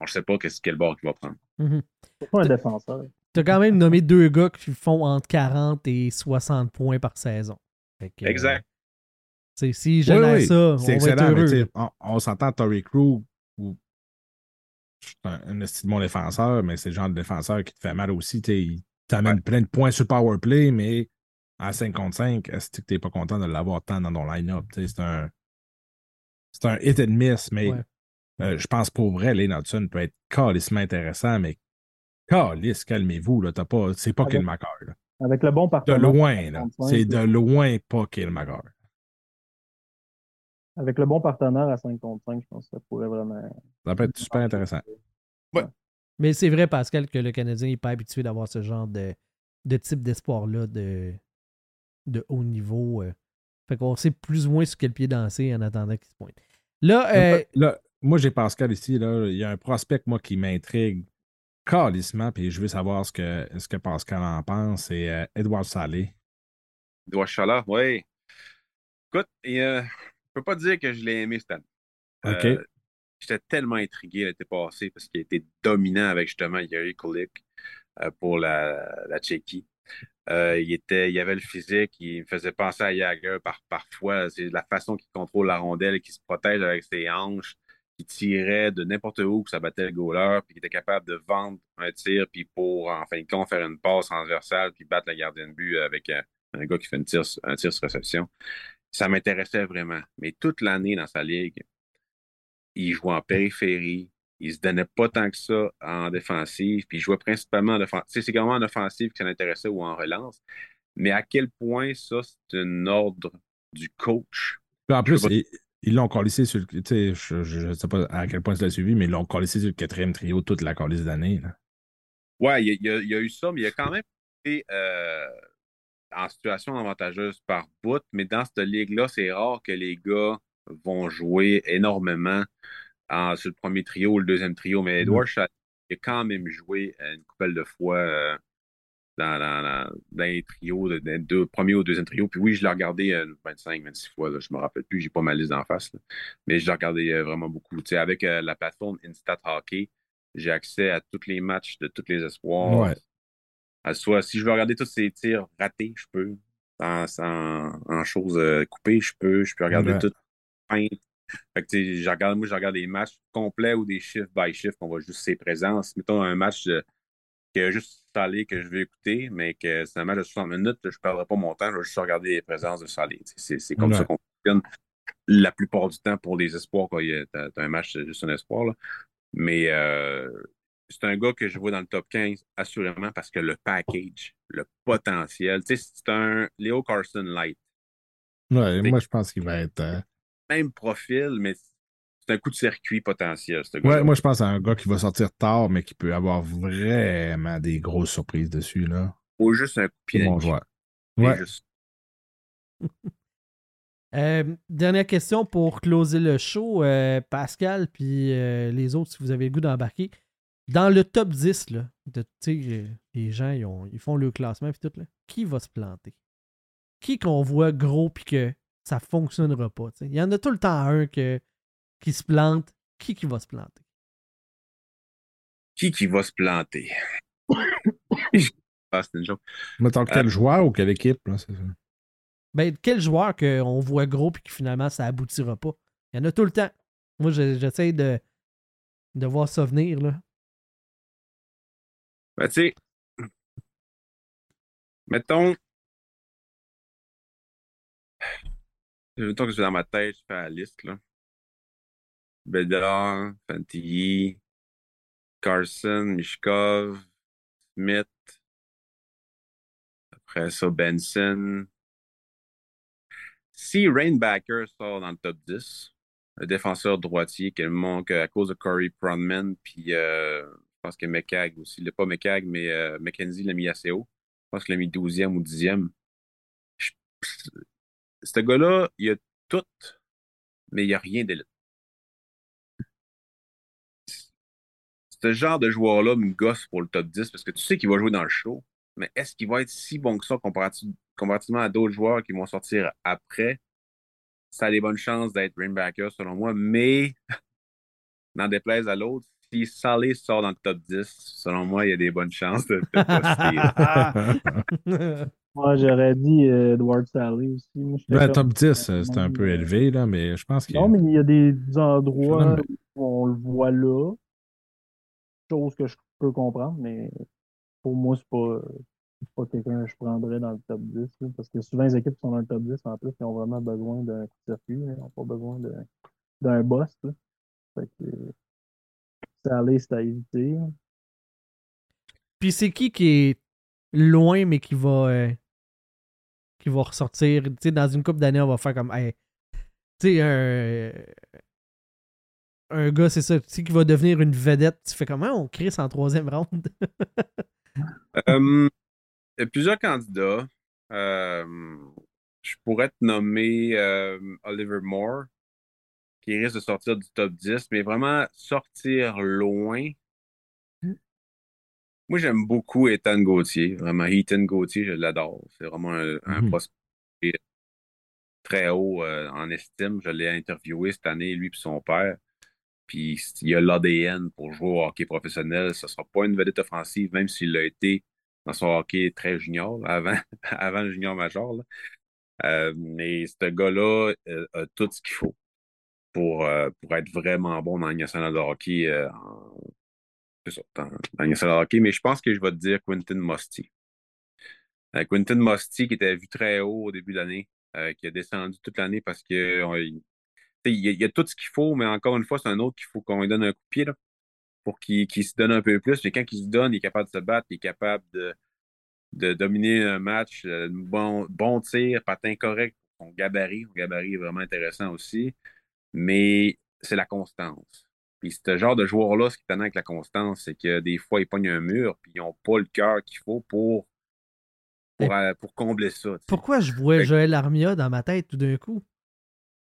on ne sait pas quel bord qu'il va prendre. Mhm. C'est pas un défenseur. T'as quand même nommé deux gars qui font entre 40 et 60 points par saison. Que, Exact. c'est- Si Oui, génère oui, ça, on c'est va être excellent, heureux. tu on, on s'entend Tory Crew ou c'est un, un bon défenseur, mais c'est le genre de défenseur qui te fait mal aussi. tu Il t'amène plein de points sur power play, mais à 5 contre 5, est-ce que tu n'es pas content de l'avoir tant dans ton line-up? Tu C'est un. C'est un hit and miss, mais Ouais. Euh, je pense pour vrai, Lane Hudson peut être calissement intéressant, mais calice, calmez-vous, là. t'as Pas, c'est pas Avec- Killmaker. là. Avec le bon De partenaire. loin, là. 55, C'est de loin pas Killmaker. Avec le bon partenaire à 5 contre 5, je pense que ça pourrait vraiment. Ça peut être super intéressant. Mais c'est vrai, Pascal, que le Canadien n'est pas habitué d'avoir ce genre de, de type d'espoir-là de, de haut niveau. euh. Fait qu'on sait plus ou moins sur quel pied danser en attendant qu'il se pointe. Là, euh, Là, moi, j'ai Pascal ici. Là. Il y a un prospect, moi, qui m'intrigue calissement, puis je veux savoir ce que, ce que Pascal en pense. C'est euh, Edouard Salé. Edouard Chala, oui. Écoute, et, euh, je peux pas dire que je l'ai aimé cette année. OK. Euh, J'étais tellement intrigué l'été passé parce qu'il été dominant avec justement Yuri Kulik euh, pour la, la Tchéquie. Euh, il, était, il avait le physique, il me faisait penser à Jagger par, parfois. C'est la façon qu'il contrôle la rondelle, qu'il se protège avec ses hanches, qu'il tirait de n'importe où, que ça battait le goaler, puis qu'il était capable de vendre un tir, puis pour, en fin de compte, faire une passe transversale, puis battre le gardien de but avec un, un gars qui fait une tir, un tir sur réception. Ça m'intéressait vraiment. Mais toute l'année dans sa ligue, il jouait en périphérie. Il se donnait pas tant que ça en défensive. Puis il jouait principalement en offensive. C'est vraiment en offensive qui l'intéressait ou en relance. Mais à quel point ça, c'est un ordre du coach? En plus, ils l'ont collissé sur le. Tu sais, je ne sais pas à quel point tu l'as suivi, mais ils l'ont collissé sur le quatrième trio toute la colisse d'année. Ouais, il y, a- il y eu ça, mais il a quand même été euh, en situation avantageuse par bout. Mais dans cette ligue-là, c'est rare que les gars vont jouer énormément en- sur le premier trio ou le deuxième trio. Mais Edouard Chat, il a quand même joué une couple de fois euh, dans, dans, dans, dans les trios, de, de- de- premier ou deuxième trio. Puis oui, je l'ai regardé euh, 25, 26 fois. Là, je me rappelle plus, j'ai pas ma liste d'en face. là. Mais je l'ai regardé euh, vraiment beaucoup. Avec euh, la plateforme Instat Hockey, j'ai accès à tous les matchs de tous les espoirs. Ouais. À soit, si je veux regarder tous ces tirs ratés, je peux. En, en, en choses euh, coupées, je peux. Je peux regarder Ouais. tout. Fait que, je regarde, moi, je regarde des matchs complets ou des chiffres by shift, on voit juste ses présences. Mettons un match de, juste Salé que je vais écouter, mais que c'est un match de 60 minutes, je ne perdrai pas mon temps, je vais juste regarder les présences de Salé. C'est comme Ouais. ça qu'on fonctionne la plupart du temps pour les espoirs quand tu as, un match, c'est juste un espoir. là. Mais euh, c'est un gars que je vois dans le top 15, assurément, parce que le package, le potentiel, c'est un Léo Carson light. Ouais, moi, je pense qu'il va être. euh, Même profil, mais c'est un coup de circuit potentiel, ce Ouais, moi, je pense à un gars qui va sortir tard, mais qui peut avoir vraiment des grosses surprises dessus. Là. Ou juste un coup de pied bon joueur. Ouais. juste- (laughs) euh, dernière question pour closer le show. euh, Pascal, puis euh, les autres, si vous avez le goût d'embarquer. Dans le top 10, là, de, tu sais, les gens, ils, ont- ils font le classement, puis tout, là, qui va se planter? Qui qu'on voit gros, puis que ça fonctionnera pas? tu sais? Il y en a tout le temps un que, qui se plante. Qui qui va se planter? Qui qui va se planter? ah, c'est une joke. Mettons quel Euh, joueur ou quelle équipe. Là, c'est ça. Ben, quel joueur qu'on voit gros, puis que finalement, ça aboutira pas? Il y en a tout le temps. Moi, je- j'essaie de, de voir ça venir, là. Ben, tu sais, mettons, Mettons que je suis dans ma tête, je fais la liste, là. Bedard, Fantilli, Carson, Mishkov, Smith. Après ça, Benson. Si Rainbacker sort dans le top 10, le défenseur droitier qui manque à cause de Corey Pronman, puis euh, je pense que McCagg aussi. Il pas McCagg, mais euh, McKenzie l'a mis assez haut. Je pense qu'il l'a mis 12e ou 10e. Je- Ce gars-là, il a tout, mais il n'y a rien d'élite. Ce genre de joueur-là me gosse pour le top 10 parce que tu sais qu'il va jouer dans le show, mais est-ce qu'il va être si bon que ça comparati- comparativement à d'autres joueurs qui vont sortir après? Ça a des bonnes chances d'être Rainbacker selon moi, mais (laughs) n'en déplaise à l'autre, si Salé sort dans le top 10, selon moi, il y a des bonnes chances de, de. Moi, (laughs) j'aurais dit euh, Edward Sally aussi. Ben, top 10, euh, c'est un peu élevé, là, mais je pense qu'il Non, mais il y a des endroits où on le voit là. Chose que je peux comprendre, mais pour moi, c'est pas, c'est pas quelqu'un que je prendrais dans le top 10. là, parce que souvent, les équipes qui sont dans le top 10, en plus, ils ont vraiment besoin d'un coup de circuit. Ils n'ont pas besoin d'un boss. là. Fait euh, Sally, c'est à éviter. Puis c'est qui qui est loin, mais qui va, euh, qui va ressortir? Dans une couple d'années, on va faire comme. tu sais, un. Un gars, c'est ça, tu sais, qui va devenir une vedette. Tu fais comment on crée en troisième ronde? (laughs) Euh, il y a plusieurs candidats. Euh, je pourrais te nommer euh, Oliver Moore, qui risque de sortir du top 10, mais vraiment sortir loin. Moi, j'aime beaucoup Ethan Gauthier. Vraiment, Ethan Gauthier, je l'adore. C'est vraiment un, un Mhm. prospect très haut euh, en estime. Je l'ai interviewé cette année, lui et son père. Puis il a l'ADN pour jouer au hockey professionnel. Ce ne sera pas une vedette offensive, même s'il l'a été dans son hockey très junior, (laughs) avant, avant le junior major. là. Euh, mais ce gars-là euh, a tout ce qu'il faut pour, euh, pour être vraiment bon dans la Ligue nationale de hockey. en- de hockey. Mais je pense que je vais te dire Quentin Musty. Euh, Quentin Musty, qui était vu très haut au début d'année, euh, qui a descendu toute l'année parce que on- il, il y a, il y a tout ce qu'il faut, mais encore une fois, c'est un autre qu'il faut qu'on lui donne un coup de pied là, pour qu'il se donne un peu plus. Mais quand il se donne, il est capable de se battre, il est capable de, de dominer un match, euh, bon, bon tir, patin correct son gabarit. Son gabarit est vraiment intéressant aussi. Mais c'est la constance. Puis ce genre de joueur-là, ce qui est avec la constance, c'est que des fois, ils pognent un mur, puis ils n'ont pas le cœur qu'il faut pour, pour, euh, pour combler ça. Pourquoi je vois Fait- Joël Armia dans ma tête tout d'un coup?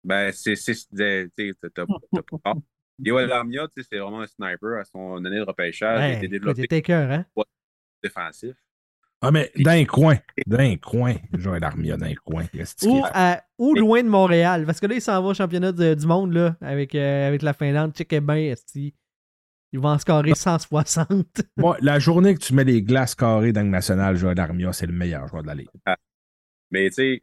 Ben, c'est. c'est- c'est- tu sais, t'as- t'as- t'as (laughs) pas- Yoel Lamia, tu sais, c'est vraiment un sniper à son année de repêchage. il a été développé cœur, hein? défensif. Ah, mais dans un coin. Dans un coin. Joël Armia, dans un coin. Ou, qu'il fait? à- ou loin de Montréal. Parce que là, il s'en va au championnat de- du monde là, avec, euh, avec la Finlande. Check bien, esti. Il va en scorer 160. (laughs) Moi, la journée que tu mets les glaces carrées dans le national, Joël Armia, c'est le meilleur joueur de la Ligue. Mais tu sais,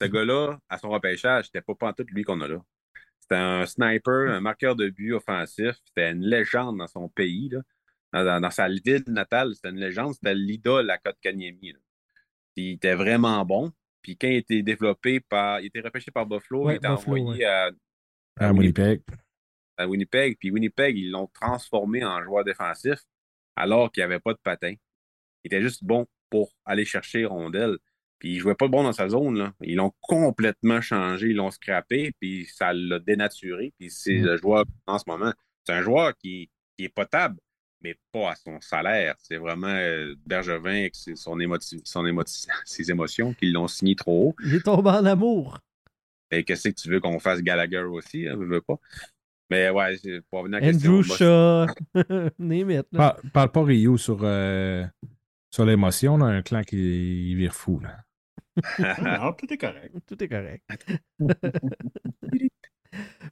ce gars-là, à son repêchage, c'était pas pantoute lui qu'on a là. C'était un sniper, un marqueur de but offensif. C'était une légende dans son pays. Là. Dans, dans- dans sa ville natale, c'était une légende. C'était l'idole à Kotkaniemi. il était vraiment bon. Puis quand il a été développé par. Il a été repêché par Buffalo, Ouais, il était Buffalo, envoyé à, À Winnipeg. à Winnipeg. Puis Winnipeg, ils l'ont transformé en joueur défensif alors qu'il n'y avait pas de patin. Il était juste bon pour aller chercher rondelle. Puis il jouait pas bon dans sa zone. Là. Ils l'ont complètement changé, ils l'ont scrappé, puis ça l'a dénaturé. Puis c'est Mm. le joueur en ce moment. C'est un joueur qui, qui est potable, mais pas à son salaire. C'est vraiment euh, Bergevin avec ses, son son (laughs) ses émotions qui l'ont signé trop haut. Il est tombé en amour. Et qu'est-ce que tu veux qu'on fasse Gallagher aussi? Hein, je veux pas. Mais ouais, c'est pour revenir à la question. Andrew (laughs) là. Par- parle pas Ryu sur, euh, sur l'émotion, là, un clan qui vire fou. Là. (laughs) Ah, tout est correct. Tout est correct. (laughs)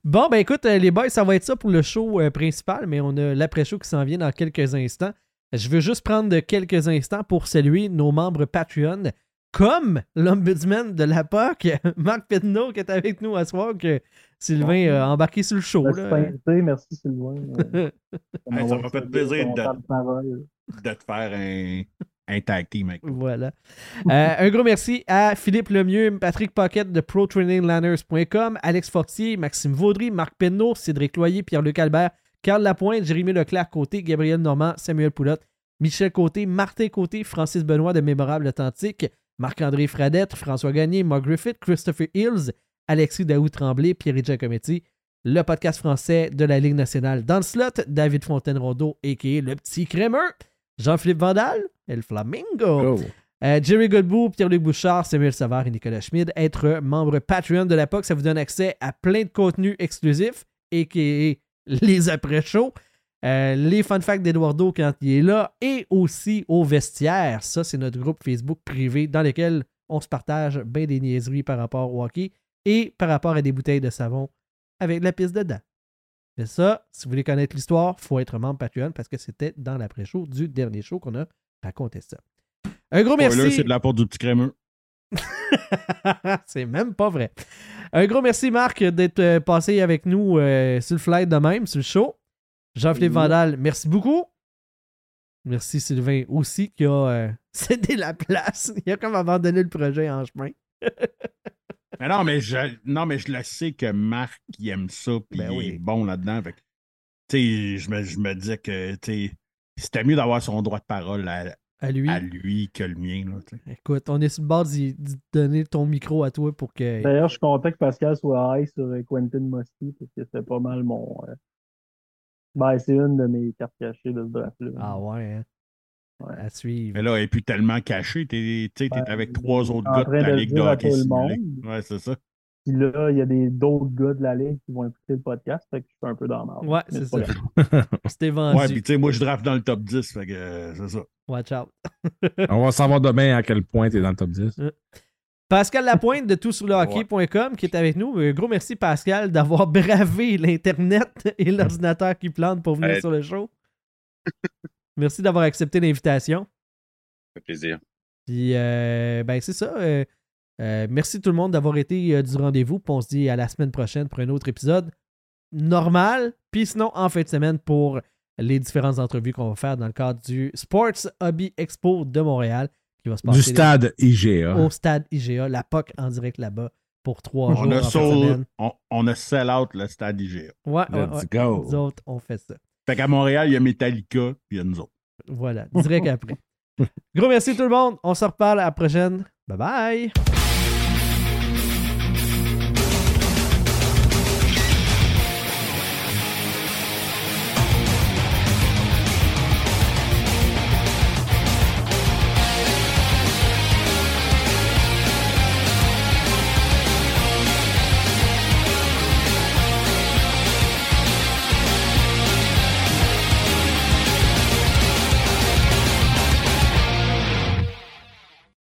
bon, ben écoute, euh, les boys, ça va être ça pour le show euh, principal, mais on a l'après-show qui s'en vient dans quelques instants. Je veux juste prendre quelques instants pour saluer nos membres Patreon, comme l'ombudsman de la POC, (laughs) Marc Pedneau, qui est avec nous à ce soir, que Sylvain a embarqué sur le show. Merci, là. pas invité. Merci, Sylvain. Euh, Hey, ça m'a fait plaisir. De te faire un, un tag. Voilà. Euh, un gros merci à Philippe Lemieux, Patrick Pocket de ProTrainingLanners.com, Alex Fortier, Maxime Vaudry, Marc Penneau, Cédric Loyer, Pierre-Luc Albert, Carl Lapointe, Jérémy Leclerc Côté, Gabriel Normand, Samuel Poulotte, Michel Côté, Martin Côté, Francis Benoît de Mémorable Authentique, Marc-André Fradette, François Gagné, Mark Griffith, Christopher Hills, Alexis Daou Tremblay, Pierre Giacometti, le podcast français de la Ligue nationale dans le slot, David Fontaine-Rondeau, a.k.a. le petit crémeux, Jean-Philippe Vandal, El Flamingo, Oh. euh, Jerry Godbout, Pierre-Luc Bouchard, Samuel Savard et Nicolas Schmid. Être membre Patreon de la POC, ça vous donne accès à plein de contenus exclusifs, a.k.a. les après-shows, euh, les fun facts d'Eduardo quand il est là, et aussi au vestiaire. Ça, c'est notre groupe Facebook privé dans lequel on se partage bien des niaiseries par rapport au hockey et par rapport à des bouteilles de savon avec la piste dedans. Mais ça, si vous voulez connaître l'histoire, il faut être membre Patreon parce que c'était dans l'après-show du dernier show qu'on a raconté ça. Un gros merci. c'est de la porte du petit crémeux. (laughs) c'est même pas vrai. Un gros merci, Marc, d'être euh, passé avec nous euh, sur le flight de même, sur le show. Jean-Philippe. Vandal, merci beaucoup. Merci, Sylvain, aussi, qui a euh, (laughs) cédé la place. Il a comme abandonné le projet en chemin. (laughs) Mais non, mais je, non, mais je le sais que Marc, il aime ça, puis Ben il oui. est bon là-dedans. Fait que, tu sais, je me, je me disais que, tu sais, c'était mieux d'avoir son droit de parole à, À lui. à lui que le mien, là, tu sais. Écoute, on est sur le bord d'y d'y donner ton micro à toi pour que. D'ailleurs, je suis content que Pascal soit high sur euh, Quentin Musty parce que c'était pas mal mon. euh, Ben, c'est une de mes cartes cachées de ce draft-là. Ah ouais, hein? Ouais. À suivre. Mais là, elle est plus tellement caché. Tu sais, t'es Ben, avec trois autres gars de de ligue de hockey tout le simulé. monde. Ouais, c'est ça. Puis là, il y a des d'autres gars de la ligue qui vont écouter le podcast, fait que je suis un peu dans la. Ouais, c'est ça. (laughs) C'était vendu. Ouais, puis tu sais, moi, je draft dans le top 10, fait que euh, c'est ça. Watch out. (laughs) On va savoir demain à quel point tu es dans le top 10. Pascal Lapointe de tout sur le hockey.com qui est avec nous. Un gros merci, Pascal, d'avoir bravé l'Internet et l'ordinateur qui plante pour venir sur le show. (laughs) merci d'avoir accepté l'invitation. Ça fait plaisir. Puis, euh, ben, c'est ça. euh, euh, merci tout le monde d'avoir été euh, du rendez-vous. Puis on se dit à la semaine prochaine pour un autre épisode normal. Puis sinon, en fin de semaine pour les différentes entrevues qu'on va faire dans le cadre du Sports Hobby Expo de Montréal qui va se passer Du stade IGA. au stade IGA, la POC en direct là-bas pour trois jours On a, en fin de sold- semaine. on, on a sell out le stade IGA. Ouais, ouais, Let's ouais. go. Nous autres, on fait ça. Fait qu'à Montréal, il y a Metallica, puis il y a nous autres. Voilà, direct après. Gros merci tout le monde. On se reparle à la prochaine. Bye bye.